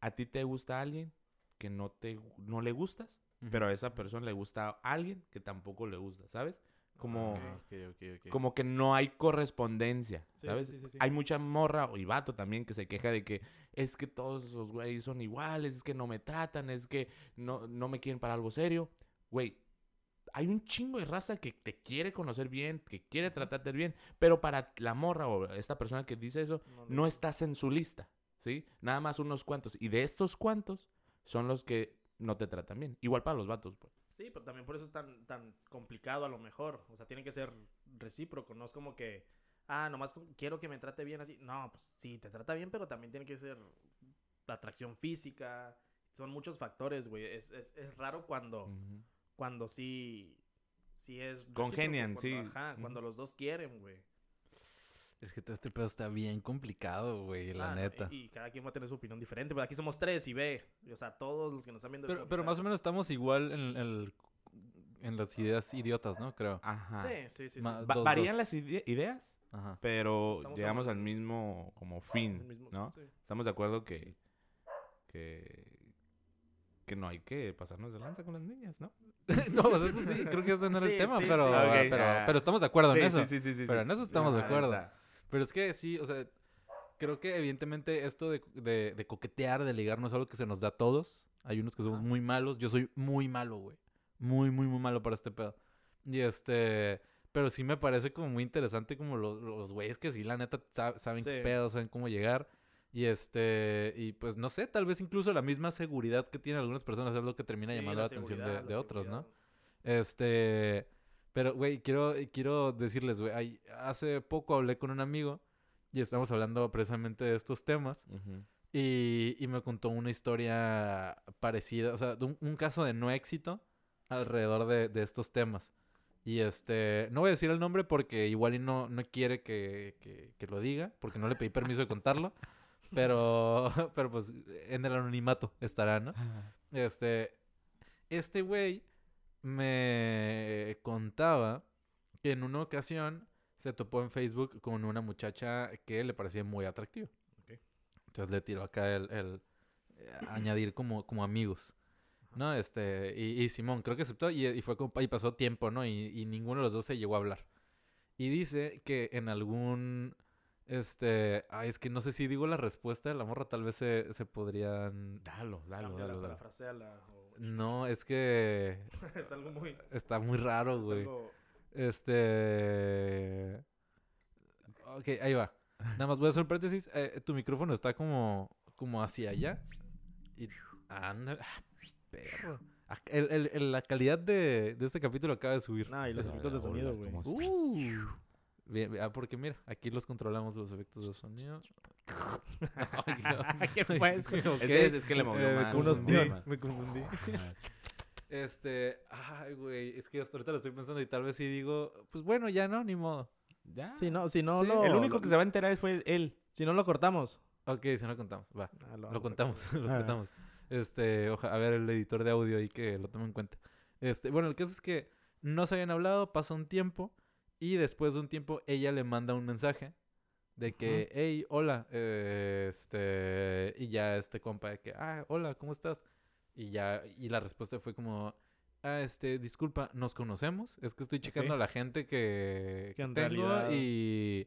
a ti te gusta alguien que no te no le gustas, pero a esa persona le gusta a alguien que tampoco le gusta, ¿sabes? Como Ah, como que no hay correspondencia, Sí, ¿sabes? sí, sí, sí. Hay mucha morra y vato también que se queja de que es que todos los güeyes son iguales, es que no me tratan, es que no, no me quieren para algo serio. Güey, hay un chingo de raza que te quiere conocer bien, que quiere tratarte bien, pero para la morra o esta persona que dice eso, no estás en su lista, ¿sí? Nada más unos cuantos. Y de estos cuantos son los que no te tratan bien. Igual para los vatos, pues. Sí, pero también por eso es tan, tan complicado a lo mejor. O sea, tiene que ser recíproco, no es como que, ah, nomás quiero que me trate bien así. No, pues sí, te trata bien, pero también tiene que ser la atracción física. Son muchos factores, güey. Es, es, es raro cuando. Cuando sí, sí es... Congenian, cuando- sí. Ajá, cuando los dos quieren, güey. Es que todo este pedo está bien complicado, güey, la Ah, neta. Y, y cada quien va a tener su opinión diferente. Pero aquí somos tres y ve. O sea, todos los que nos están viendo... Pero, pero más ah, o menos estamos igual en, el- en las ideas idiotas, ¿no? Creo. Ajá. Sí, sí, sí. Ma- Dos, varían dos. las ide- ideas, Ajá. pero Estamos llegamos al mismo como fin, mismo- ¿no? sí. Estamos de acuerdo que, que que no hay que pasarnos de lanza con las niñas, ¿no? no, pues eso sí, creo que ese no era el tema, sí, pero, sí. ah, pero, ah. pero estamos de acuerdo en eso. sí, sí, sí, Pero en eso estamos de acuerdo. está. Pero es que sí, o sea, creo que evidentemente esto de, de- de coquetear, de ligar, no es algo que se nos da a todos. Hay unos que somos muy malos. Yo soy muy malo, güey. Muy, muy, muy malo para este pedo. Y este... Pero sí me parece como muy interesante como los, los güeyes que sí, la neta, sa- saben qué pedo, saben cómo llegar. Y este... Y pues no sé, tal vez incluso la misma seguridad que tienen algunas personas es lo que termina Sí, llamando la, la atención de, seguridad, de la otros, ¿no? Este, pero, güey, quiero, quiero decirles, güey, hace poco hablé con un amigo y estamos hablando precisamente de estos temas y, y me contó una historia parecida, o sea, un, un caso de no éxito alrededor de, de estos temas. Y este, no voy a decir el nombre porque igual y no, no quiere que, que- que lo diga, porque no le pedí permiso de contarlo, pero, pero pues en el anonimato estará, ¿no? Este, este güey me contaba que en una ocasión se topó en Facebook con una muchacha que le parecía muy atractiva. Entonces le tiró acá el, el, eh, añadir como, como amigos. ¿No? Este, y, y Simón creo que aceptó y, y fue como, y pasó tiempo, ¿no? Y, y ninguno de los dos se llegó a hablar. Y dice que en algún, este, ay, es que no sé si digo la respuesta de la morra, tal vez se, se podrían... Dalo, dalo, dalo, dalo. o- No, es que es algo muy... está muy raro, es güey. algo- Este. Ok, ahí va. Nada más voy a hacer un paréntesis. Eh, tu micrófono está como, como hacia allá. Y. Anda. ah, perro. Ac- el- el- el- la calidad de, de este capítulo acaba de subir. Nah, y los efectos de sonido, güey. Uh. Bien, bien, ah, porque mira, aquí los controlamos los efectos de sonido. ¿Qué fue eso? Ok. Es, que, es que le movió Eh, me mal, unos me confundí. Este, ay, güey, es que hasta ahorita lo estoy pensando y tal vez sí digo, pues bueno, ya no, ni modo. Ya. Si no, si no Sí. lo... El único que se va a enterar fue él. Si no lo cortamos. Ok, si no lo contamos, va. Ah, Lo vamos a contamos, lo Ah. contamos. Este, oja- a ver el editor de audio ahí que lo tome en cuenta. Este, bueno, el caso es que no se habían hablado, pasa un tiempo y después de un tiempo ella le manda un mensaje de que, hey, hola, eh, este, y ya este compa de que, ah, hola, ¿cómo estás? Y ya, y la respuesta fue como, ah, este, disculpa, ¿nos conocemos? Es que estoy checando a la gente que, Que que en tengo realidad- y,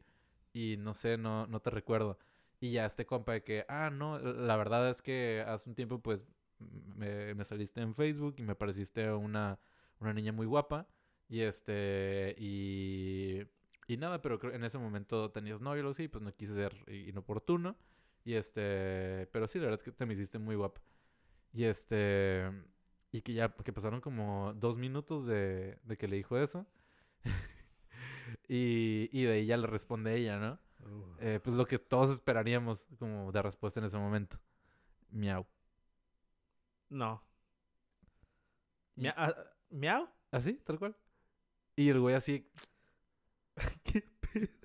y no sé, no, no te recuerdo. Y ya este compa de que, ah, no, la verdad es que hace un tiempo pues me, me saliste en Facebook y me pareciste una, una niña muy guapa. Y este, y, y nada, pero en ese momento tenías novio, sí, pues no quise ser inoportuno. Y este, pero sí, la verdad es que te me hiciste muy guapa. Y este, y que ya, que pasaron como dos minutos de, de que le dijo eso. y, y de ahí ya le responde ella, ¿no? Eh, pues lo que todos esperaríamos como de respuesta en ese momento. Miau. No. Ah, ¿Miau? ¿Así? Tal cual. Y el güey así.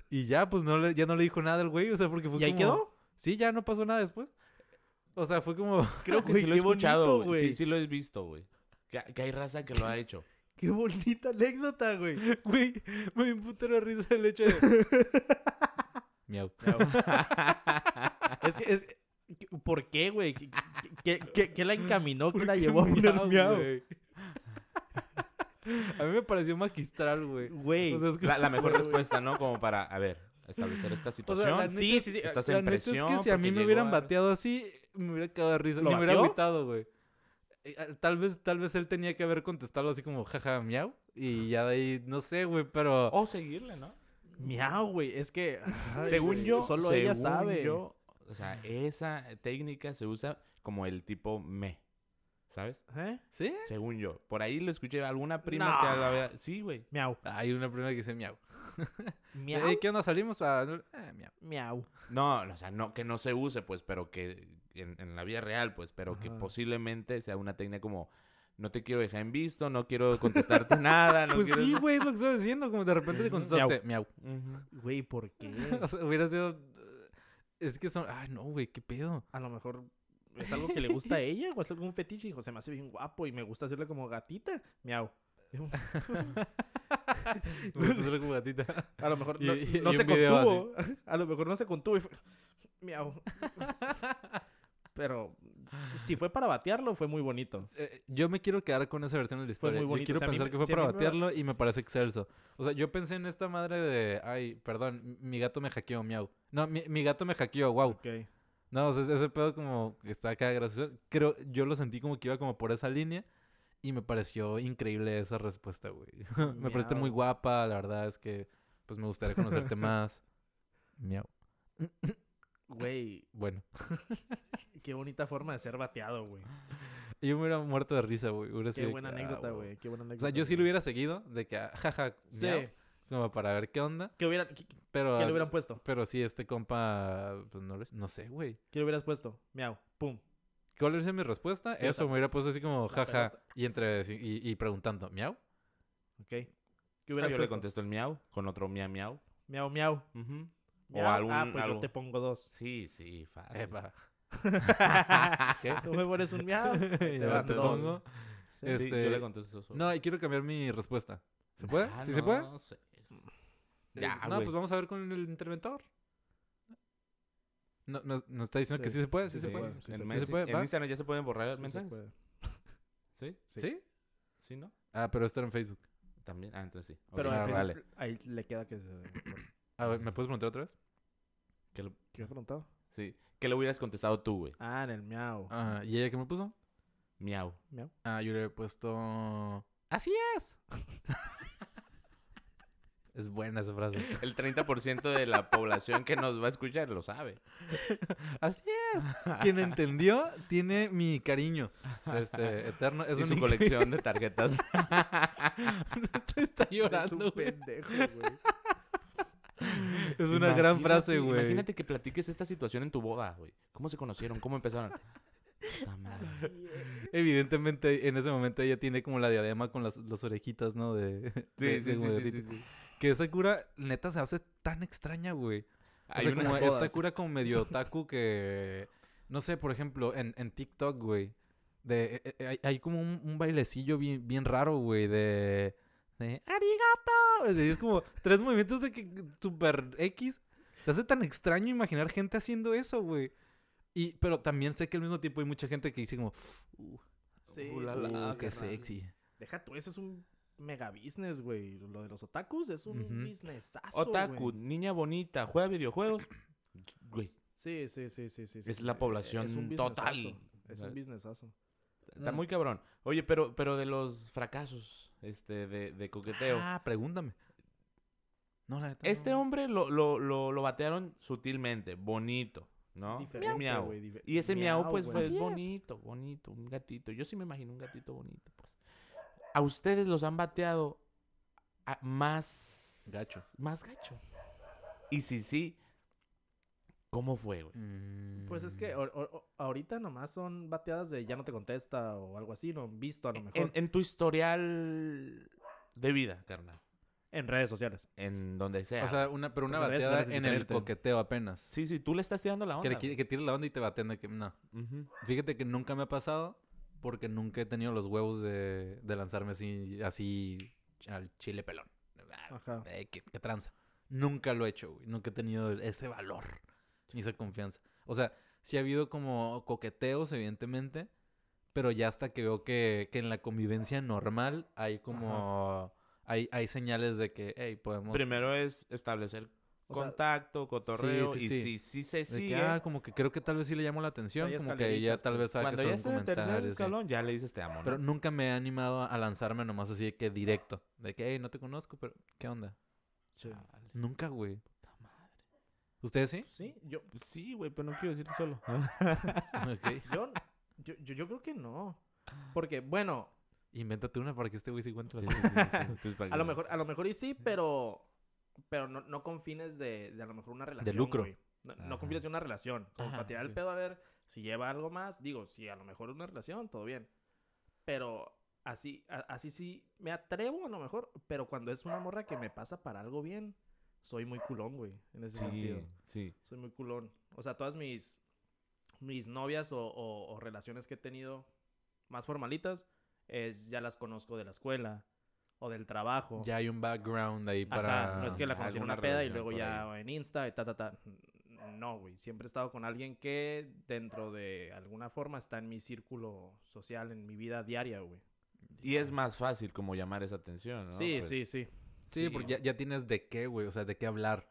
Y ya, pues no le, ya no le dijo nada el güey, o sea, porque fue ¿Y ahí como- quedó? Sí, ya no pasó nada después. O sea, fue como... Creo que Güey, sí lo he qué escuchado, güey. Sí, sí lo he visto, güey. Que, que hay raza que lo ha hecho. Qué bonita anécdota, güey. Güey, me dio un putero de risa el hecho de... Miau. es que, es, ¿Por qué, güey? ¿Qué, qué, qué- qué la encaminó? ¿Qué la llevó a poner miau? A mí me pareció magistral, güey. Güey. O sea, es que- La, la mejor respuesta, ¿no? Como para, a ver, establecer esta O sea, situación. Sí, es- sí, sí. Estás La en neta es presión. que si a mí me hubieran a- bateado así, me hubiera cagado de risa. ¿Lo me hubiera agüitado, güey. Eh, ah, Tal vez, tal vez él tenía que haber contestado así como jaja miau. Y ya de ahí, no sé, güey, pero. O seguirle, ¿no? Miau, güey. Es que. ay, según yo, Solo ella según sabe. yo, o sea, esa técnica se usa como el tipo me. ¿Sabes? ¿Eh? ¿Sí? Según yo. Por ahí lo escuché a alguna prima No. que hablaba. Sí, güey. Miau. Hay una prima que dice miau. Miau. ¿Qué onda? ¿Salimos? a Eh, miau. Miau. No, o sea, no que no se use, pues, pero que en, en la vida real, pues, pero que posiblemente sea una técnica como no te quiero dejar en visto, no quiero contestarte nada. No Pues quiero- sí, güey, es lo que estaba diciendo. Como de repente te contestaste miau. Güey, ¿por qué? O sea, hubiera sido. eh, Es que son. Ay, no, güey, qué pedo. A lo mejor es algo que le gusta a ella o es algún fetiche. Dijo, se me hace bien guapo y me gusta hacerle como gatita. Miau. Me gusta hacerlo como gatita. A lo mejor no, y- no y se contuvo. A lo mejor no se contuvo y fue... Miau. Pero si fue para batearlo, fue muy bonito. Eh, yo me quiero quedar con esa versión de la historia. muy bonito. Yo quiero O sea, a mí pensar que fue si para me batearlo y me parece excelso. O sea, yo pensé en esta madre de, ay, perdón, mi gato me hackeó, miau. No, mi, mi gato me hackeó, wow. Ok. No, o sea, ese pedo como que está acá gracioso. Creo, yo lo sentí como que iba como por esa línea y me pareció increíble esa respuesta, güey. me pareciste muy guapa, la verdad es que pues me gustaría conocerte más. Miau. Güey, Bueno, qué bonita forma de ser bateado, güey. yo me hubiera muerto de risa, güey. Hubiera Qué buena que, ah, anécdota, güey. Qué buena O sea, yo sí lo hubiera seguido de que, ah, jaja, Sí. miau, como para ver qué onda. ¿Qué, hubiera, qué, qué Pero, le hubieran puesto? pero sí, este compa, pues no, lo- no sé, güey. ¿Qué le hubieras puesto? Miau. Pum. ¿Cuál hubiera sido mi respuesta? Sí, o Eso, me hubiera puesto así como, jaja, y entre, y, y preguntando, ¿miau? Ok. ¿Qué Ah, hubieras yo le contesto el miau con otro miau miau. Miau, miau. Ujú. O Miau. algún- ah, pues yo te pongo dos. Sí, sí, fácil. Epa. ¿Qué? Tú me pones un miau. Te van te dos. pongo. Sí. Es- Sí, este- yo le contesto eso. No, y quiero cambiar mi respuesta. ¿Se puede? Ah, ¿Sí se puede? No sé. Eh, no, pues vamos a ver con el interventor. No, no- ¿Nos está diciendo que sí se puede? ¿Sí, sí se se puede? puede, sí en, se puede. Instagram ya se pueden borrar los Sí se mensajes. puede. ¿Sí? Sí. ¿Sí? ¿Sí, no? Ah, pero esto era en Facebook. También. Ah, entonces sí. Pero en Ah, Facebook, vale. ahí le queda que se... A ver, ¿me puedes preguntar otra vez? Que lo- ¿Qué has preguntado? sí. ¿Qué le hubieras contestado tú, güey? Ah, en el miau. Ah, ¿Y ella qué me puso? Miau. Miau. Ah, yo le he puesto... ¡Así es! es buena esa frase. El 30% de la población que nos va a escuchar lo sabe. Así es. Quien entendió tiene mi cariño. Este, eterno. Es y un su colección de tarjetas. Está llorando, Es un güey. pendejo, güey. Es una gran frase, güey. Imagínate que platiques esta situación en tu boda, güey. ¿Cómo se conocieron? ¿Cómo empezaron? Evidentemente, en ese momento ella tiene como la diadema con las, las orejitas, ¿no? De, de- de como de gatito. Que esa cura, neta, se hace tan extraña, güey. O Hay sea, unas como esta cura como medio otaku que... No sé, por ejemplo, en, en TikTok, güey. De, eh, eh, hay, hay como un, un bailecillo bien, bien raro, güey, de... De... ¡Arigato! O sea, es como tres movimientos de que... Super X. Se hace tan extraño imaginar gente haciendo eso, güey. Y, pero también sé que al mismo tiempo hay mucha gente que dice como... Uh, Sí, Uh, la, sí, la, uh, sí, qué sexy. Deja tú, eso es un mega business, güey. Lo de los otakus es un businessazo, Otaku, güey. niña bonita, juega videojuegos. Güey, Sí, sí, sí, sí, sí. Es sí, la población Es un total. Es un businessazo. está Mm. muy cabrón. Oye, pero, pero de los fracasos este, de, de coqueteo. Ah, pregúntame. No, la neta Este no. hombre lo, lo, lo, lo batearon sutilmente, bonito, ¿no? Diferente, Miau. dife- Y ese miau, pues, fue bonito, bonito, un gatito. Yo sí me imagino un gatito bonito. A ustedes los han bateado a- más... Gacho. Más gacho. Y si sí, ¿cómo fue, güey? Pues es que Mm. ahor- ahor- ahorita nomás son bateadas de ya no te contesta o algo así, no visto a lo mejor. En, en tu historial de vida, carnal. En redes sociales. En donde sea. O sea, una, pero una Porque bateada en el coqueteo apenas. sí, sí, tú le estás tirando la onda. que, le, que tires la onda y te baten de que no. Fíjate que nunca me ha pasado porque nunca he tenido los huevos de, de lanzarme así, así al chile pelón. Ajá. eh, qué, qué tranza. Nunca lo he hecho, güey. Nunca he tenido ese valor ni esa confianza. O sea, sí ha habido como coqueteos, evidentemente, pero ya hasta que veo que, que en la convivencia normal hay como... Hay, hay señales de que, hey, podemos... Primero es establecer O sea, contacto, cotorreo. sí, y sí. si sí se de sigue. que, ah, como que creo que tal vez sí le llamo la atención, como que escaleritas, tal pues. vez sabe cuando que ya esté en el tercer sí. escalón, ya le dices te amo, ¿no? Pero nunca me he animado a lanzarme nomás así de que directo. De que, hey, no te conozco, pero ¿qué onda? Sí. Chale, Nunca, güey. puta madre. ¿Ustedes sí? Sí, yo, Sí, güey, pero no quiero decirte solo. yo, yo, yo, creo que no. Porque, bueno, Invéntate una para que este güey se encuentre. Sí, sí, sí, sí. Pues, a lo mejor, a lo mejor y sí, pero, pero no, no con fines de, de a lo mejor una relación. lucro. güey. No, con fines de una relación. Como Ajá, para tirar el pedo a ver si lleva algo más. Digo, si a lo mejor una relación, todo bien. Pero así, a- así sí me atrevo a lo mejor. Pero cuando es una morra que me pasa para algo bien, soy muy culón, güey. En ese sentido. Sí, sí. Soy muy culón. O sea, todas mis, mis novias o, o- o relaciones que he tenido más formalitas, es, ya las conozco de la escuela o del trabajo. Ya hay un background ahí Ajá, para... no es que la conocí en una peda y luego ya en Insta y ta, ta, ta. No, güey. Siempre he estado con alguien que dentro de alguna forma está en mi círculo social, en mi vida diaria, güey. Y es más fácil como llamar esa atención, ¿no? sí, Pues, sí, sí. Sí, porque ya, ya tienes de qué, güey. O sea, de qué hablar.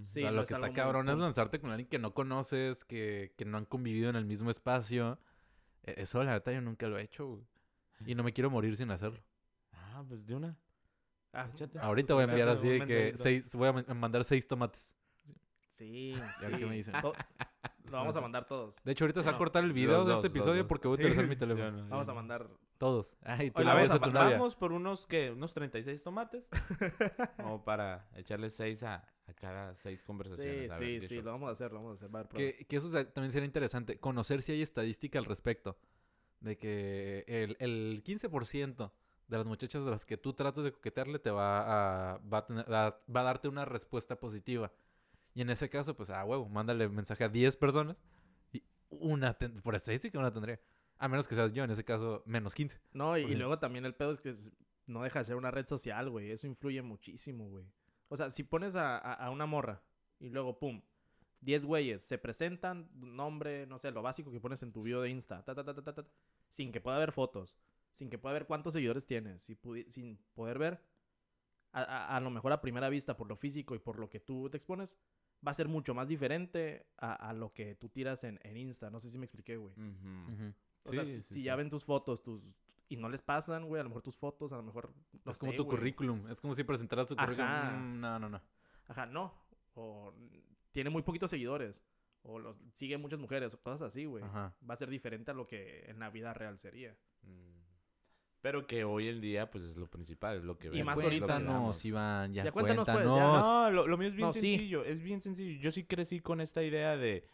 Sí, o sea, no lo es que está muy cabrón es lanzarte con alguien que no conoces, que, que no han convivido en el mismo espacio. E- Eso, la neta, yo nunca lo he hecho, güey. Y no me quiero morir sin hacerlo. Ah, pues de una. Ah, Échate. Ahorita voy a enviar así de que seis, voy a man- mandar seis tomates. Sí, a ver qué me dicen. To- Lo vamos a mandar todos. De hecho, ahorita se va a cortar el video los de dos, este los episodio dos. porque voy a Sí. utilizar mi Yo teléfono. no, yo Vamos a no. mandar. Todos. Ay, tú Oye, la vamos ves a a tu novia. Vamos por unos, que Unos 36 tomates. Como para echarle 6 a, a cada 6 conversaciones. Sí, a ver sí, sí, lo vamos a hacer, lo vamos a hacer. Va a haber pruebas. Que, que eso se- también sería interesante. Conocer si hay estadística al respecto. De que el, el 15% de las muchachas de las que tú tratas de coquetearle te va a, va a, tener- a- va a darte una respuesta positiva. Y en ese caso, pues, a huevo, mándale mensaje a 10 personas y una, por estadística, una tendría. A menos que seas yo, en ese caso, menos 15. No, y, y luego también el pedo es que no deja de ser una red social, güey. Eso influye muchísimo, güey. O sea, si pones a, a- a una morra y luego, pum, 10 güeyes se presentan, nombre, no sé, lo básico que pones en tu bio de Insta, ta, ta, ta, ta, ta, ta, sin que pueda haber fotos, sin que pueda ver cuántos seguidores tienes, si sin poder ver, a, a- a lo mejor a primera vista, por lo físico y por lo que tú te expones, va a ser mucho más diferente a, a lo que tú tiras en, en Insta. No sé si me expliqué, güey. Ujú. Ujú. O sea, Sí, si, sí, si sí. ya ven tus fotos tus y no les pasan, güey, a lo mejor tus fotos, a lo mejor... no es como sé, tu güey. currículum. Es como si presentaras tu currículum. Ajá. Mm, no, no, no. Ajá, no. O tiene muy poquitos seguidores. O los sigue muchas mujeres, o cosas así, güey. Ajá. Va a ser diferente a lo que en la vida real sería. Mm. Pero que hoy en día, pues es lo principal, es lo que Y vemos, más lo que ahorita. Cuéntanos, Iván. Ya, Ya cuéntanos, pues, ya, cuéntanos. No, lo, lo mío es bien No, sí. sencillo, es bien sencillo. Yo sí crecí con esta idea de,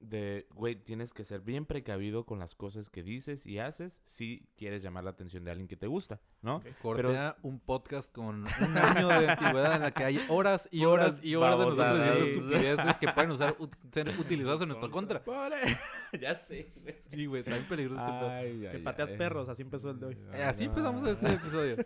de, güey, tienes que ser bien precavido con las cosas que dices y haces si quieres llamar la atención de alguien que te gusta, ¿no? Ok. Cortea un podcast con un año de antigüedad en la que hay horas y horas y horas de nosotros diciendo estupideces que pueden usar, ser utilizadas en nuestra contra. Pobre. ya sé, güey. Sí, güey, está bien peligroso este. Ay, Que ay, pateas ay. perros, así empezó el de hoy. Eh, Así empezamos este episodio.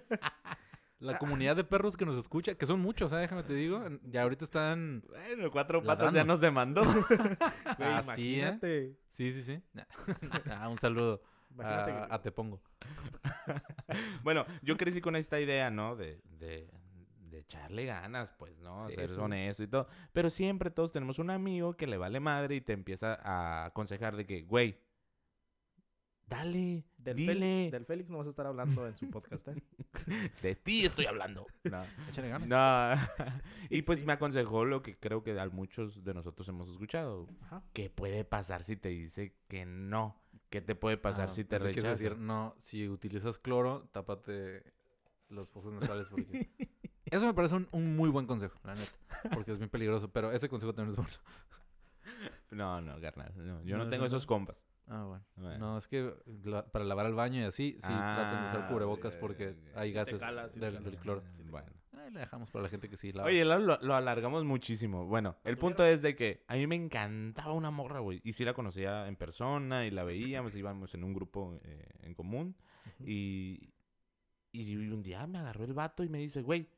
La comunidad de perros que nos escucha, que son muchos, ¿eh? déjame te digo. Ya ahorita están. Bueno, cuatro patas ya nos demandó. Güey, Así, ¿eh? imagínate. Sí, sí, sí. Ah, un saludo Imagínate a, que- a Te Pongo. bueno, yo crecí con esta idea, ¿no? De, de, de echarle ganas, pues, ¿no? Sí, Ser honesto y todo. Pero siempre todos tenemos un amigo que le vale madre y te empieza a aconsejar de que, güey, dale, Del, dile, Félix, del Félix no vas a estar hablando en su podcast, ¿eh? de ti estoy hablando. No. Échale ganas. No. y pues Sí. me aconsejó lo que creo que a muchos de nosotros hemos escuchado. Ajá. ¿Qué puede pasar si te dice que no? ¿Qué te puede pasar Ah, si te pensé que ibas a rechaza? decir, no, si utilizas cloro, tápate los fosas nasales porque... Eso me parece un, un muy buen consejo, la neta. Porque es bien peligroso, pero ese consejo también es bueno. No, no, carnal. no, yo no, No, tengo no, esos no. compas. Ah, bueno. Bueno. No, es que la- para lavar el baño y así, sí, traten de Ah, usar cubrebocas sí, porque hay Sí gases cala, del, del cloro. Bueno. Ahí le dejamos para la gente que sí lava. Oye, lo, lo- alargamos muchísimo. Bueno, el punto es de que a mí me encantaba una morra, güey. Y sí la conocía en persona y la veíamos, íbamos en un grupo eh, en común. Y, y un día me agarró el vato y me dice, güey,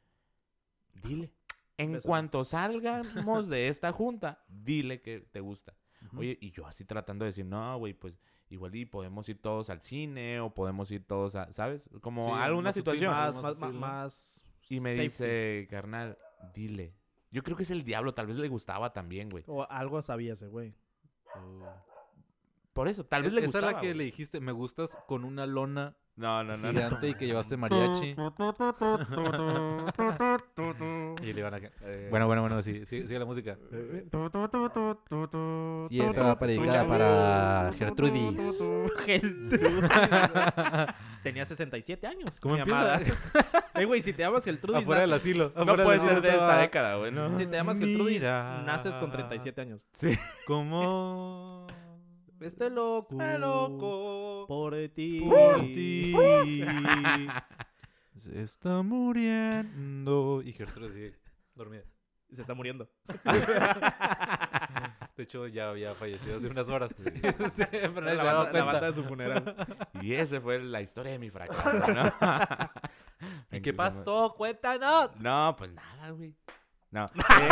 dile. En cuanto salgamos de esta junta, dile que te gusta. Oye, y yo así tratando de decir, no, güey, pues igual y podemos ir todos al cine o podemos ir todos a, ¿sabes? Como Sí, alguna situación. más, Y me safety. dice, carnal, dile. Yo creo que es el diablo, tal vez le gustaba también, güey. O algo sabía ese güey. Por eso, tal vez Es- le Esa gustaba. es la que güey. le dijiste, me gustas con una lona No, no, no. no. gigante y que llevaste mariachi. y le iban a... Eh, Bueno, bueno, bueno, sí, sí, sigue la música. Y esta va dedicada para Gertrudis. Gertrudis. Tenía 67 años. ¿Cómo mi empieza? amada. Eh, güey, si te llamas Gertrudis. Afuera del asilo. no afuera del puede ser de esta década, güey, ¿no? Si te llamas Gertrudis, Mira. naces con 37 años. Como... Este loco. Este loco Por ti. por ti se está muriendo. Y Gertrude sigue dormida. Se está muriendo. De hecho, ya había fallecido hace unas horas. Este, pero nadie la, se daba banda, la banda cuenta. de su funeral. Y esa fue la historia de mi fracaso, ¿no? ¿Y qué pasó? Cuéntanos. No, pues nada, güey. No. Eh,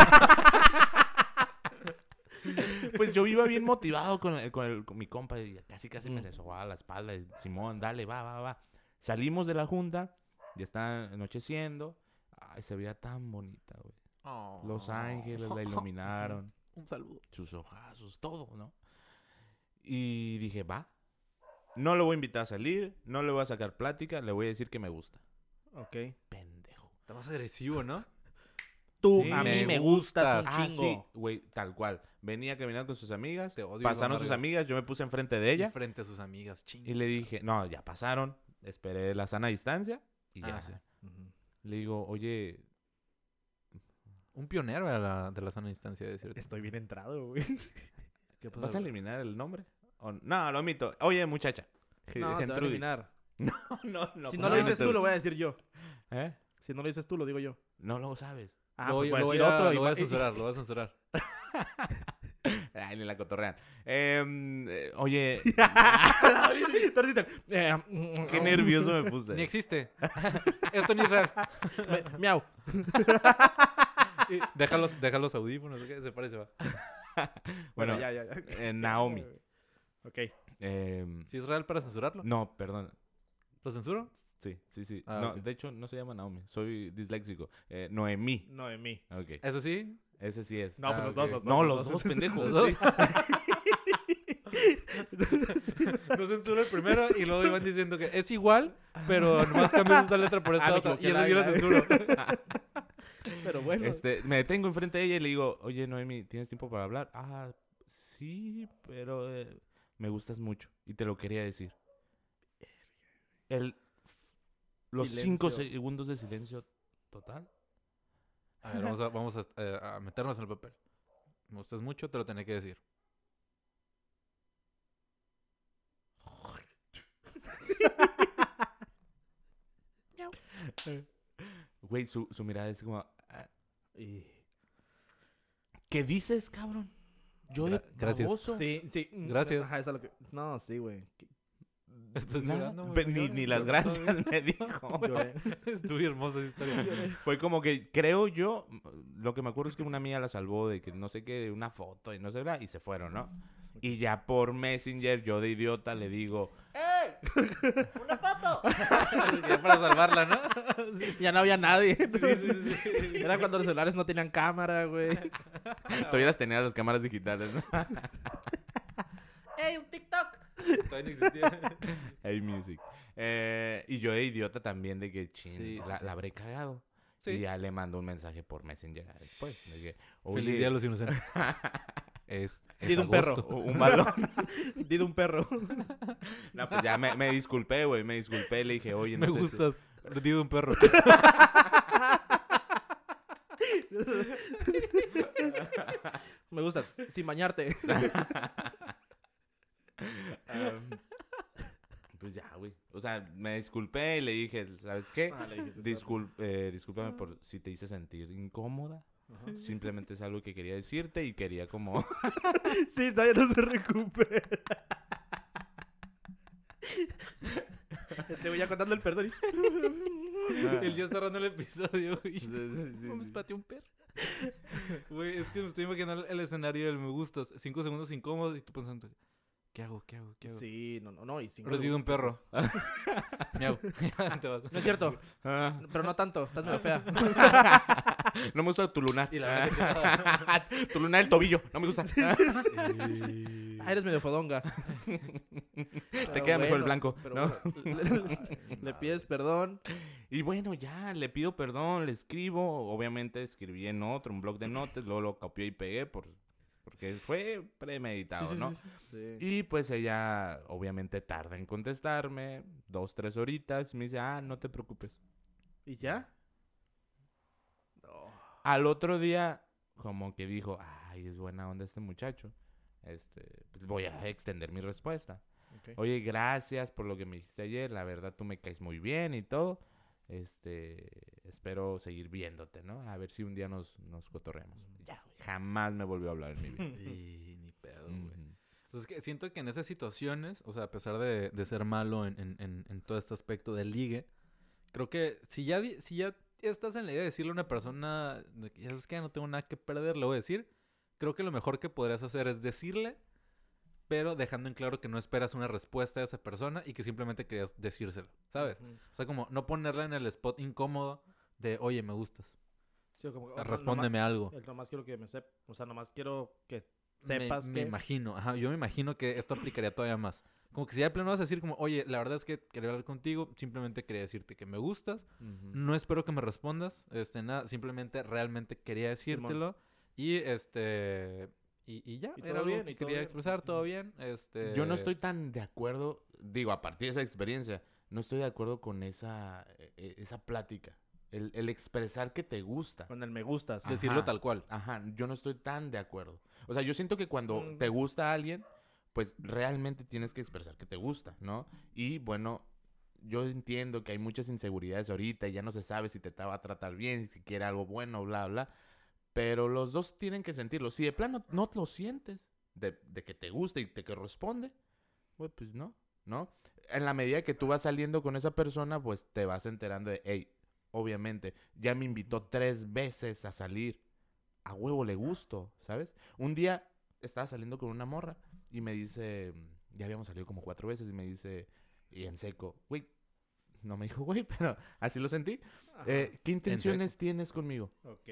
pues yo iba bien motivado con, el- con, el- con mi compa y casi casi me sobaba la espalda. y, Simón, dale, va, va, va. Salimos de la junta, ya está anocheciendo. Ay, se veía tan bonita, güey. Los ángeles la iluminaron, Un saludo. sus ojazos, todo, ¿no? Y dije, va. No lo voy a invitar a salir, no le voy a sacar plática, le voy a decir que me gusta. Ok. Pendejo. Está más agresivo, ¿no? Tú, Sí, a mí me me gustas un Ah, chingo. sí, güey, tal cual. Venía caminando con sus amigas, Te odio, pasaron sus amigas, yo me puse enfrente de ella Y frente a sus amigas, ching. y le dije, no, ya pasaron, esperé la sana distancia y ya. Ah, sí. Le digo, oye, Un pionero de la, de la sana distancia, de cierto. Estoy bien entrado, güey. ¿vas a eliminar el nombre? O- no, lo omito. Oye, muchacha. No, se va a eliminar. no, no, no. si ¿cómo no lo dices tú, lo voy a decir yo. ¿Eh? Si no lo dices tú, lo digo yo. No lo sabes. Ah, lo, pues voy- voy a lo voy a, otro. lo voy a censurar, lo voy a censurar. Ay, ni la cotorrean. Em, eh, oye, eh, qué nervioso me puse. Ni existe. Esto ni es real. me- Miau. Deja los, deja los audífonos, se parece, va. bueno, ya, ya, ya. eh, Naomi. Ok. Em, ¿Si es real para censurarlo? no, perdón. ¿Lo censuro? Sí, sí, sí. Ah, no, de hecho, no se llama Naomi. Soy disléxico. Eh, Noemí. No, de mí. Ok. ¿Eso sí? Ese sí es. No, Ah, pues los ok. dos, los dos. no, los dos, pendejos. Los dos. No censuro el primero y luego iban diciendo que es igual, pero nomás cambias esta letra por esta Ah, me otra. Y eso lo la- censuro. Pero bueno. Este, me detengo enfrente de ella y le digo, oye, Noemi, ¿tienes tiempo para hablar? Ah, sí, pero eh, me gustas mucho y te lo quería decir. El, los cinco segundos de silencio total. A ver, vamos a, vamos a, eh, a meternos en el papel. Me gustas mucho, te lo tenía que decir. Güey, su, su mirada es como, "Ah, ¿qué dices, cabrón? Yo Gra- gracias. baboso. Sí, sí. mm, Gracias. Ajá, es lo que... No, sí, güey. Que- Ni, las gracias me dijo. Estuvo hermosa esa historia. Fue como que, creo yo, lo que me acuerdo es que una amiga la salvó de que no sé qué, una foto y no sé qué, y se fueron, ¿no? Y ya por Messenger, yo de idiota le digo, Ya para salvarla, ¿no? Sí. Ya no había nadie. Sí, sí, sí. Era cuando los celulares no tenían cámara, güey. todavía las tenías las cámaras digitales, ¿no? ¡Ey, un TikTok! Todavía no existía. Hey, music. Eh, y yo de idiota también de que, ching, Sí, sí, la, sí. la habré cagado. Sí. Y ya le mando un mensaje por Messenger después. De que, Feliz oye, día a los inocentes. Es, es Di de un perro. agosto. un balón. Di de un perro. No, pues ya me, me disculpé, güey, me disculpé. Le dije, oye, no Me sé si- gustas. Di de un perro. Me gusta. Sin bañarte. Pues ya, güey. O sea, me disculpé y le dije, ¿sabes qué? Ah, le dijiste, Discul eh, discúlpame por si te hice sentir incómoda. Ajá. Simplemente es algo que quería decirte y quería como... Sí, todavía no se recupera. Este voy ya contando el perdón. Él ya está cerrando el episodio, güey. Sí, sí, sí. pateé un perro. Güey, es que me estoy imaginando el escenario del me gustas. Cinco segundos incómodos y tú pensando, ¿qué hago? ¿Qué hago? ¿Qué hago? Sí, no, no, no. Y de un perro. Miau. No es cierto, Ah, pero no tanto. Estás medio fea. no me gusta tu lunar. Y la tu lunar del tobillo. No me gusta. Ah, eres medio fodonga. Te queda mejor el blanco, pero ¿no? bueno, le, le pides perdón. Y bueno, ya, le pido perdón, le escribo. Obviamente escribí en otro, un blog de notas, luego lo copié y pegué por, porque fue premeditado, ¿no? Sí. Y pues ella obviamente tarda en contestarme, dos, tres horitas, y me dice, ah, no te preocupes. ¿Y ya? No. Al otro día, como que dijo, ay, es buena onda este muchacho. Este, pues voy a extender mi respuesta. Oye, gracias por lo que me dijiste ayer. La verdad, tú me caes muy bien y todo. Este, espero seguir viéndote, ¿no? A ver si un día nos, nos cotorreamos. Ya, güey. Jamás me volvió a hablar en mi vida. Y ni pedo, güey. Ujú. Pues es que siento que en esas situaciones, o sea, a pesar de, de ser malo en, en- en- en todo este aspecto del ligue, creo que si ya, si ya estás en la idea de decirle a una persona, ya sabes que no tengo nada que perder, le voy a decir, creo que lo mejor que podrías hacer es decirle, pero dejando en claro que no esperas una respuesta de esa persona y que simplemente querías decírselo, ¿sabes? Ujú. O sea, como no ponerla en el spot incómodo de, oye, me gustas, Sí, como que, oh, no- respóndeme algo. nomás- Nomás quiero que me sepas. O sea, nomás quiero que sepas me, que. imagino, ajá, yo me imagino que esto aplicaría todavía más. Como que si ya de plano vas a decir como, oye, la verdad es que quería hablar contigo, simplemente quería decirte que me gustas, no espero que me respondas, este, nada, simplemente realmente quería Simón. decírtelo y este, y, y ya, Y era todo algo bien, que y todo quería bien. expresar, todo bien, este... Yo no estoy tan de acuerdo, digo, a partir de esa experiencia, no estoy de acuerdo con esa, e- e- esa plática. El, el expresar que te gusta. Con el me gustas. Ajá. Decirlo tal cual. Ajá, yo no estoy tan de acuerdo. O sea, yo siento que cuando Mm. te gusta a alguien, pues realmente tienes que expresar que te gusta, ¿no? Y bueno, yo entiendo que hay muchas inseguridades ahorita y ya no se sabe si te va a tratar bien, si quiere algo bueno, bla, bla. Pero los dos tienen que sentirlo. Si de plano no lo sientes, de, de que te gusta y te que responde, pues, pues no, ¿no? En la medida que tú vas saliendo con esa persona, pues te vas enterando de, hey, obviamente, ya me invitó tres veces a salir. A huevo le gusto, ¿sabes? Un día estaba saliendo con una morra y me dice, ya habíamos salido como cuatro veces y me dice, y en seco, güey, no me dijo güey, pero así lo sentí. Eh, ¿Qué intenciones tienes conmigo? Ok.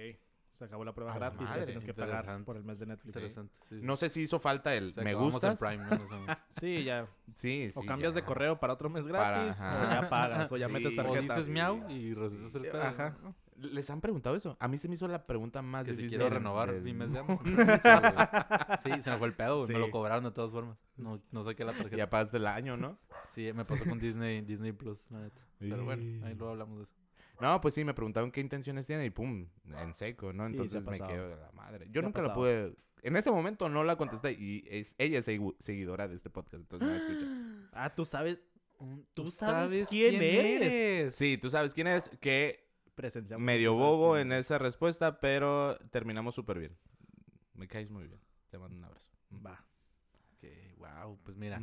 Se acabó la prueba A la gratis. madre, Ya tienes que pagar por el mes de Netflix. Interesante. sí, sí. No sé si hizo falta el Se me gustas. Prime, ¿no? Sí, ya. Sí, sí. O cambias ya. de correo para otro mes Para- gratis. o ya pagas. O ya Sí. metes tarjeta. O dices miau y recetas el pedo. Ajá. ¿Les han preguntado eso? A mí se me hizo la pregunta más Que si difícil. quiero del- renovar del mi mes de. Amazon. Sí, se me fue el pedo. Me lo cobraron de todas formas. No, no saqué la tarjeta. Ya pagaste el año, ¿no? Sí, me pasó con Disney, Disney Plus, la neta. Pero bueno, ahí Y- luego hablamos de eso. No, pues sí, me preguntaron qué intenciones tiene y pum, en seco, ¿no? Sí, Entonces me quedo de la madre. Yo nunca la pude. En ese momento no la contesté y es, ella es segu- seguidora de este podcast, entonces no la escucha. Ah, tú sabes. ¿Tú sabes quién eres? Sí, tú sabes quién es, que Presenciamos. medio bobo en eres. esa respuesta, pero terminamos súper bien. Me caes muy bien. Te mando un abrazo. Va. wow, pues mira,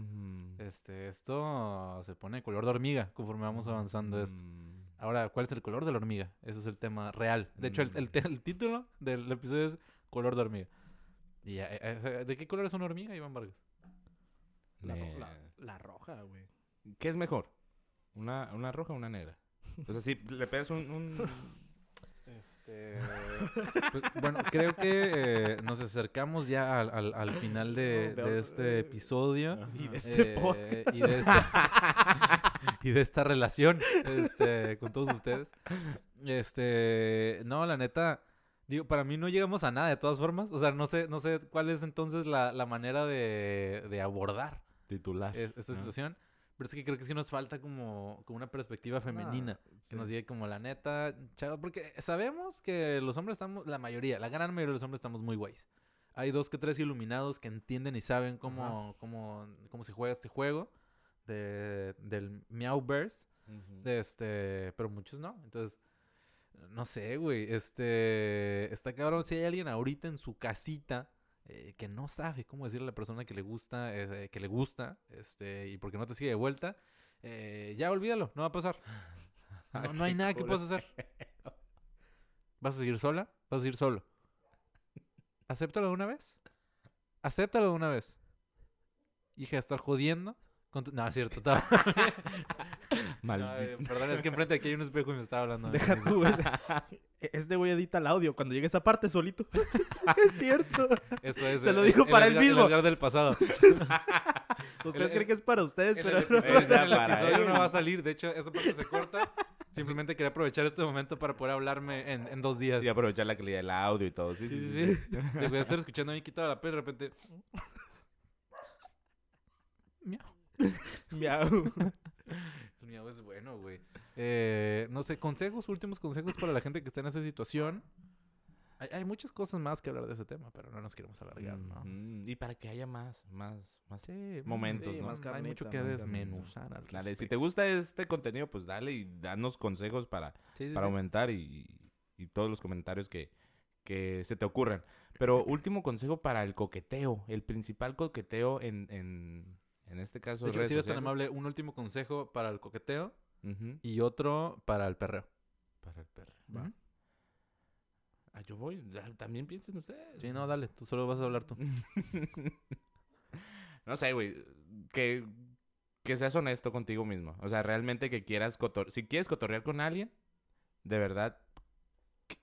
este, esto se pone color de hormiga conforme vamos avanzando esto. Mm. Ahora, ¿cuál es el color de la hormiga? Ese es el tema real. De hecho, el, el te- el título del episodio es color de hormiga. Y, ya, eh, eh, ¿De qué color es una hormiga, Iván Vargas? La, ro- Eh, la, la roja, güey. ¿Qué es mejor? ¿Una, una roja o una negra? O sea, si le pegas un... un- Este, pues, bueno, creo que eh, nos acercamos ya al, al- al final de, de este episodio. Y de este eh, podcast. y, de esta, y de esta relación este, con todos ustedes. Este, no, la neta, digo, para mí no llegamos a nada de todas formas. O sea, no sé, no sé cuál es entonces la, la manera de, de abordar Titular. es- esta situación. Pero es que creo que sí nos falta como, como una perspectiva femenina. Que nos diga como la neta, chavos, porque sabemos que los hombres estamos, la mayoría, la gran mayoría de los hombres estamos muy guays. Hay dos que tres iluminados que entienden y saben cómo, cómo, cómo se juega este juego de, del Meowverse. Ujú. Este, pero muchos no. Entonces, no sé, güey. Este, está cabrón. Si hay alguien ahorita en su casita eh, que no sabe cómo decirle a la persona que le gusta, eh, que le gusta, este, y porque no te sigue de vuelta, eh, ya olvídalo, no va a pasar. No, no hay nada que puedas hacer. ¿Vas a seguir sola? Vas a seguir solo. Acéptalo de una vez. Acéptalo de una vez. Hija, estar jodiendo. Con tu- No, es cierto. estaba- No, Maldito. eh, perdón, es que enfrente de aquí hay un espejo y me estaba hablando. Deja mismo. tú. E- Este güey edita el audio cuando llegue esa parte solito. es cierto. Eso es. Se lo el- dijo el para él el mismo. Edgar del pasado. Ustedes El- creen que es para ustedes, En pero el no. el episodio no va a salir. De hecho, esa parte se corta. Simplemente quería aprovechar este momento para poder hablarme en, en dos días. Y aprovechar la calidad del audio y todo. Sí, Sí, sí, sí, voy a estar escuchando a mí quitado la pena y de repente. Miau. Miau. El miau es bueno, güey. Eh, no sé, consejos, últimos consejos para la gente que está en esa situación. Hay, hay muchas cosas más que hablar de ese tema, pero no nos queremos alargar, ¿no? Ujú. Y para que haya más, más, más. Sí, Momentos, Sí, ¿no? más Hay mucho carnita, que desmenuzar al Dale, si te gusta este contenido, pues dale y danos consejos para, Sí, sí, para sí. aumentar y, y todos los comentarios que, que se te ocurran. Pero último consejo para el coqueteo, el principal coqueteo en, en, en este caso De hecho, redes si eres tan amable, un último consejo para el coqueteo y otro para el perreo. Para el perro. Ujú. Ah, yo voy. También piensen ustedes. Sí, no, dale, tú solo vas a hablar tú. no sé, güey. Que, que seas honesto contigo mismo. O sea, realmente que quieras cotorrear. Si quieres cotorrear con alguien, de verdad,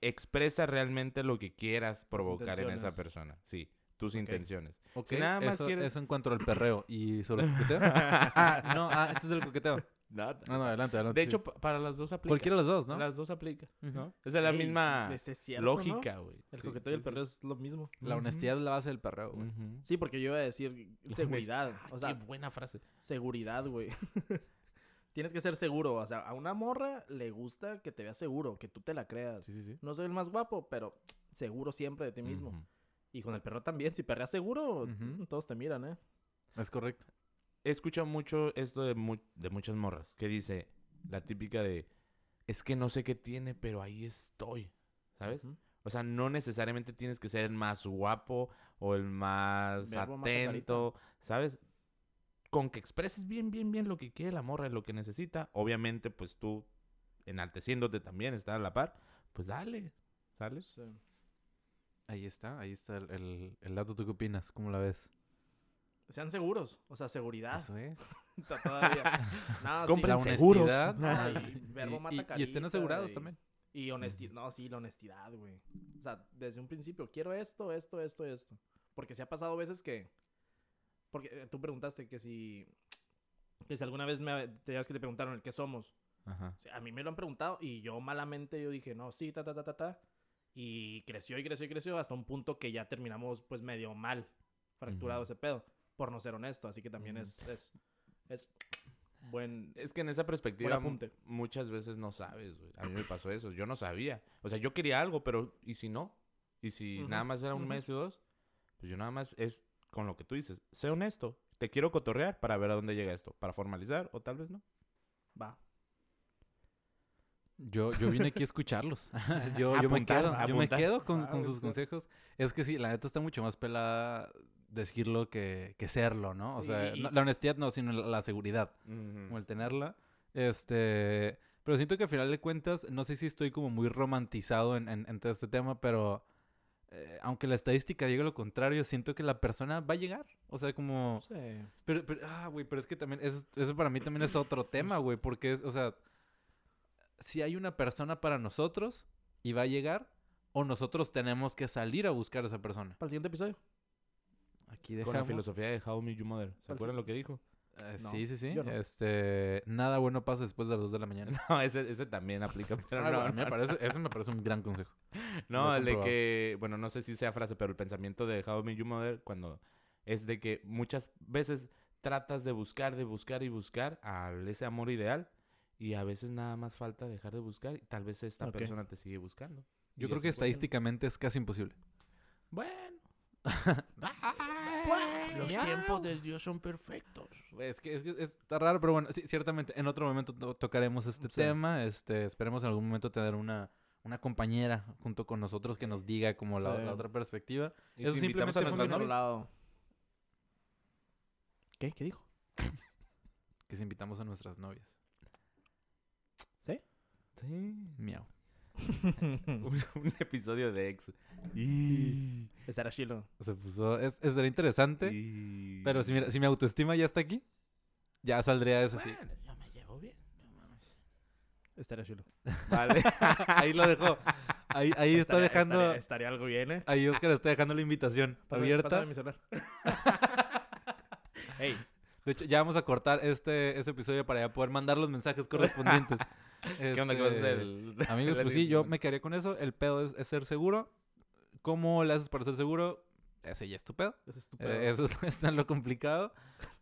expresa realmente lo que quieras provocar en esa persona. Sí, tus intenciones. Ok, Si nada más eso, quieres- eso en cuanto al perreo. ¿Y sobre el coqueteo? ah, no, ah, este es del coqueteo. Nada. No, no, adelante, adelante. de sí. hecho, pa- para las dos aplica. cualquiera de los dos, ¿no? Las dos aplica. Esa es la Ey, misma sí, ese es cierto, ¿no? lógica, güey. El Sí, coqueteo y el sí, perreo es lo mismo. La honestidad es la base del perreo, güey. Sí, porque yo iba a decir seguridad. Ah, O sea, qué buena frase. seguridad, güey. Tienes que ser seguro. O sea, a una morra le gusta que te veas seguro, que tú te la creas. Sí, sí, sí. No soy el más guapo, pero seguro siempre de ti mismo. Y con el perro también. Si perreas seguro, todos te miran, ¿eh? Es correcto. He escuchado mucho esto de, mu- de muchas morras que dice la típica de es que no sé qué tiene, pero ahí estoy. ¿Sabes? O sea, no necesariamente tienes que ser el más guapo o el más Verbo más atento, ¿sabes? Con que expreses bien, bien, bien lo que quiere la morra y lo que necesita, obviamente, pues tú enalteciéndote también, estar a la par, pues dale, ¿sales? Sí. Ahí está, ahí está el, el, el dato. ¿Tú qué opinas? ¿Cómo la ves? Sean seguros, o sea, seguridad. Eso es. Todavía. Sí. Compren La seguros. No, y verbo mata y, y estén asegurados y- también. Y honestidad. No, sí, la honestidad, güey. O sea, desde un principio, quiero esto, esto, esto, esto. Porque se ha pasado veces que. Porque eh, tú preguntaste que si. Que si alguna vez me te que te preguntaron el qué somos. Ajá. O sea, a mí me lo han preguntado y yo malamente yo dije, no, sí, ta, ta, ta, ta, ta. Y creció y creció y creció hasta un punto que ya terminamos pues medio mal, fracturado ese pedo, por no ser honesto. Así que también es, es, es buen... Es que en esa perspectiva muchas veces no sabes, güey. A mí me pasó eso. Yo no sabía. O sea, yo quería algo, pero ¿y si no? ¿Y si nada más era un mes o dos? Pues yo nada más es con lo que tú dices. Sé honesto. Te quiero cotorrear para ver a dónde llega esto. Para formalizar o tal vez no. Va. Yo, yo vine aquí a escucharlos. yo, yo me Apuntar, quedo, yo me quedo con, Ah, con sus está. consejos. Es que sí, la neta está mucho más pelada decirlo que, que serlo, ¿no? O Sí, sea, y- no- la honestidad no, sino la, la seguridad, como el tenerla. Este, pero siento que al final de cuentas, no sé si estoy como muy romantizado en, en- en todo este tema, pero eh, aunque la estadística diga lo contrario, siento que la persona va a llegar. O sea, como... Sí. Pero, pero, ah, güey, pero es que también, eso, eso para mí también es otro tema, güey, porque es, o sea, si hay una persona para nosotros y va a llegar, o nosotros tenemos que salir a buscar a esa persona. Para el siguiente episodio. Aquí Con dejamos. la filosofía de How Me Your Mother. ¿Se ¿Cuál acuerdan sí? lo que dijo? Eh, No, sí, sí, sí. no. Este, nada bueno pasa después de las 2 de la mañana. No, ese, ese también aplica, pero Ah, no. bueno, a mí me parece, eso me parece un gran consejo. No, el de que, bueno, no sé si sea frase, pero el pensamiento de How I Met Your Mother cuando es de que muchas veces tratas de buscar, de buscar y buscar a ese amor ideal y a veces nada más falta dejar de buscar y tal vez esta persona te sigue buscando. Yo creo es que estadísticamente es casi imposible. Bueno. Los tiempos de Dios son perfectos. Es que, es que está raro, pero bueno, sí, ciertamente en otro momento to- tocaremos este Sí. tema. Este, esperemos en algún momento tener una, una compañera junto con nosotros que nos diga como la, Sí. la otra perspectiva. Y Eso si simplemente a novias. lado. ¿Qué? ¿Qué dijo? Que si invitamos a nuestras novias. Sí. Miau. un, un episodio de ex. Y... Estará chilo. Se puso. Es, es sería interesante. y- Pero si, mira, si mi autoestima ya está aquí, ya saldría eso sí. Bueno, yo me llevo bien. no mames. Estará chilo. Vale. Ahí lo dejó. Ahí, ahí está dejando. Estaría, estaría algo bien, ¿eh? Ahí Oscar está dejando la invitación Pásame- abierta. pásame mi celular. Ey, De hecho, ya vamos a cortar este, este episodio para ya poder mandar los mensajes correspondientes. ¿Qué onda que vas a hacer? Amigos, pues sí, yo me quedaría con eso. El pedo es, es ser seguro. ¿Cómo le haces para ser seguro? Ese ya es tu pedo. ese es tu Eh, eso es, está lo complicado.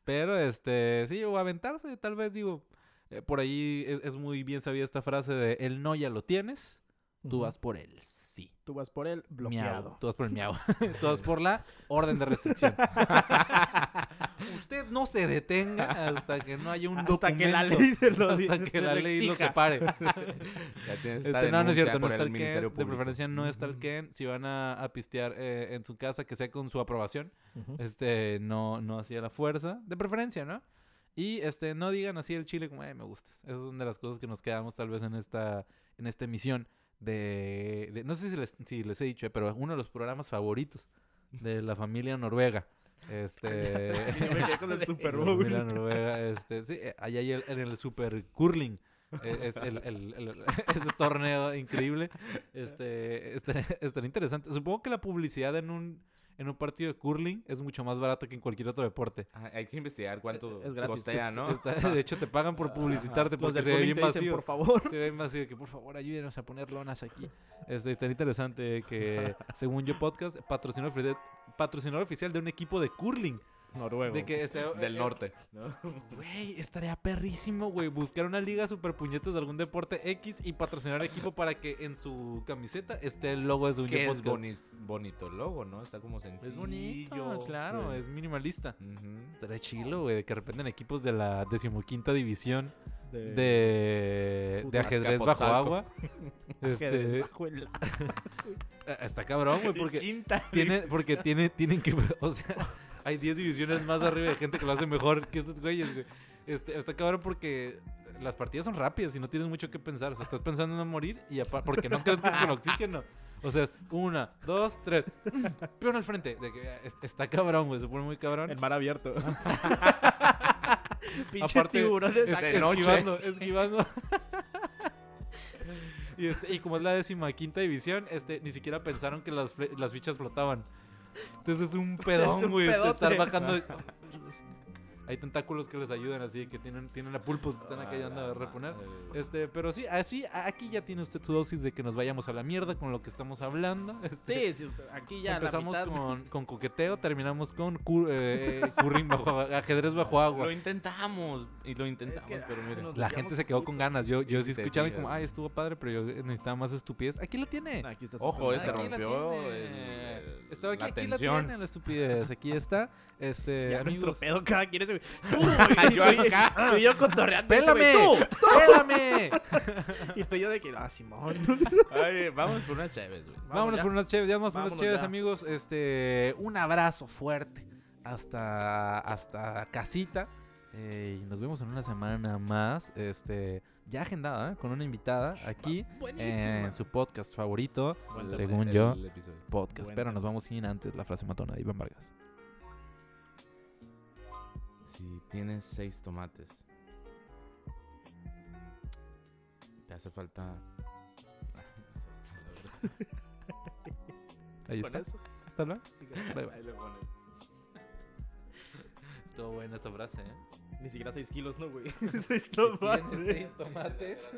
Pero, este, sí, o aventarse, tal vez, digo. eh, por ahí es, es muy bien sabida esta frase de el no ya lo tienes, tú vas por el sí. Tú vas por el Miau. bloqueado. Tú vas por el miau. tú vas por la orden de restricción. Usted no se detenga hasta que no haya un Hasta que la ley de lo hasta que la ley lo separe. Ya tienes Este, no, no es cierto, no por el Ministerio de Público. preferencia no Ujú. stalkeen. Si van a, a pistear eh, en su casa, que sea con su aprobación. Este, no, no hacía la fuerza. De preferencia, ¿no? Y este, no digan así el chile como, "Ay, me gustas. Esa es una de las cosas que nos quedamos tal vez en esta, en esta emisión de, de- no sé si les, si les he dicho, pero uno de los programas favoritos de la familia noruega. Este, Yo me quedé con el Super Bowl. familia noruega, este, sí, eh, allá hay el- en el Super Curling. eh, es el, el- el- ese torneo increíble. Este, estaría, estaría interesante. Supongo que la publicidad en un, en un partido de curling es mucho más barata que en cualquier otro deporte. Ah, hay que investigar cuánto Es costea, ¿no? Está- de hecho, te pagan por publicitarte porque se ve bien dicen, vacío. por favor. Se ve bien vacío. Que por favor ayúdenos a poner lonas aquí. Este, tan interesante que, según yo, podcast, patrocinador, patrocinador oficial de un equipo de curling. Noruego. De que Del eh, norte. Güey, estaría perrísimo, güey. Buscar una liga super puñetas de algún deporte X y patrocinar equipo para que en su camiseta esté el logo de su Que es boni- bonito el logo, ¿no? Está como sencillo. Es bonito, claro, es minimalista. Estaría chilo, güey, de que repente en equipos de la decimoquinta división de, de, ajedrez bajo agua. ajedrez Este, bajo el- eh, está cabrón, güey, porque tiene, porque tiene, tienen que, o sea, hay 10 divisiones más arriba de gente que lo hace mejor que estos güeyes, güey. Este, está cabrón porque las partidas son rápidas y no tienes mucho que pensar. O sea, estás pensando en no morir y porque no crees que es con oxígeno. O sea, es una, dos, tres. Peón al frente. De que, es- está cabrón, güey. Se pone muy cabrón. El mar abierto. Pinche Aparte, Es- acá. de noche. esquivando, esquivando. y, este, y como es la décima quinta división, este, ni siquiera pensaron que las, fle- las fichas flotaban. Entonces es un pedón, güey. este, estar bajando. Hay tentáculos que les ayudan así, que tienen, tienen a pulpos que están acá ayudando a reponer. Este, pero sí, así, aquí ya tiene usted su dosis de que nos vayamos a la mierda con lo que estamos hablando. Este, Sí, sí, usted- aquí ya Empezamos la mitad. con, con coqueteo, terminamos con cu- eh, eh, bajo ajedrez bajo agua. Lo intentamos y lo intentamos, que, pero ah, mira. nos- La gente se quedó con ganas. Yo, yo sí te escuchaba como, ay, estuvo padre, pero yo necesitaba más estupidez. Aquí la tiene. Aquí está Ojo, se rompió Estaba aquí, la aquí la tensión. tiene la estupidez. Aquí está. Este, Ya nuestro pedo cada quien es... Tú, Yo güey, acá. tú y yo cotorreando. ese güey, ¡Pélame! ¡Tú! ¡Pélame! Y tú y yo de que... Ah, Simón. Ay, vamos por unas chéves, güey. Vámonos ya. por unas chéves, ya vamos por unas chéves, ya. amigos. Este, un abrazo fuerte hasta, hasta casita. Eh, y nos vemos en una semana más. Este, ya agendada, ¿eh? con una invitada aquí en su podcast favorito. Buen El- Según el yo. episodio. Podcast. Buen Pero nos vamos sin antes la frase matona de Iván Vargas. Tienes seis tomates, te hace falta. Ahí está. eso. Hasta luego. Bye, bye. Ahí le pones. Estuvo buena esta frase, ¿eh? Ni siquiera 6 kilos, ¿no, güey? 6 Si tienes seis tomates.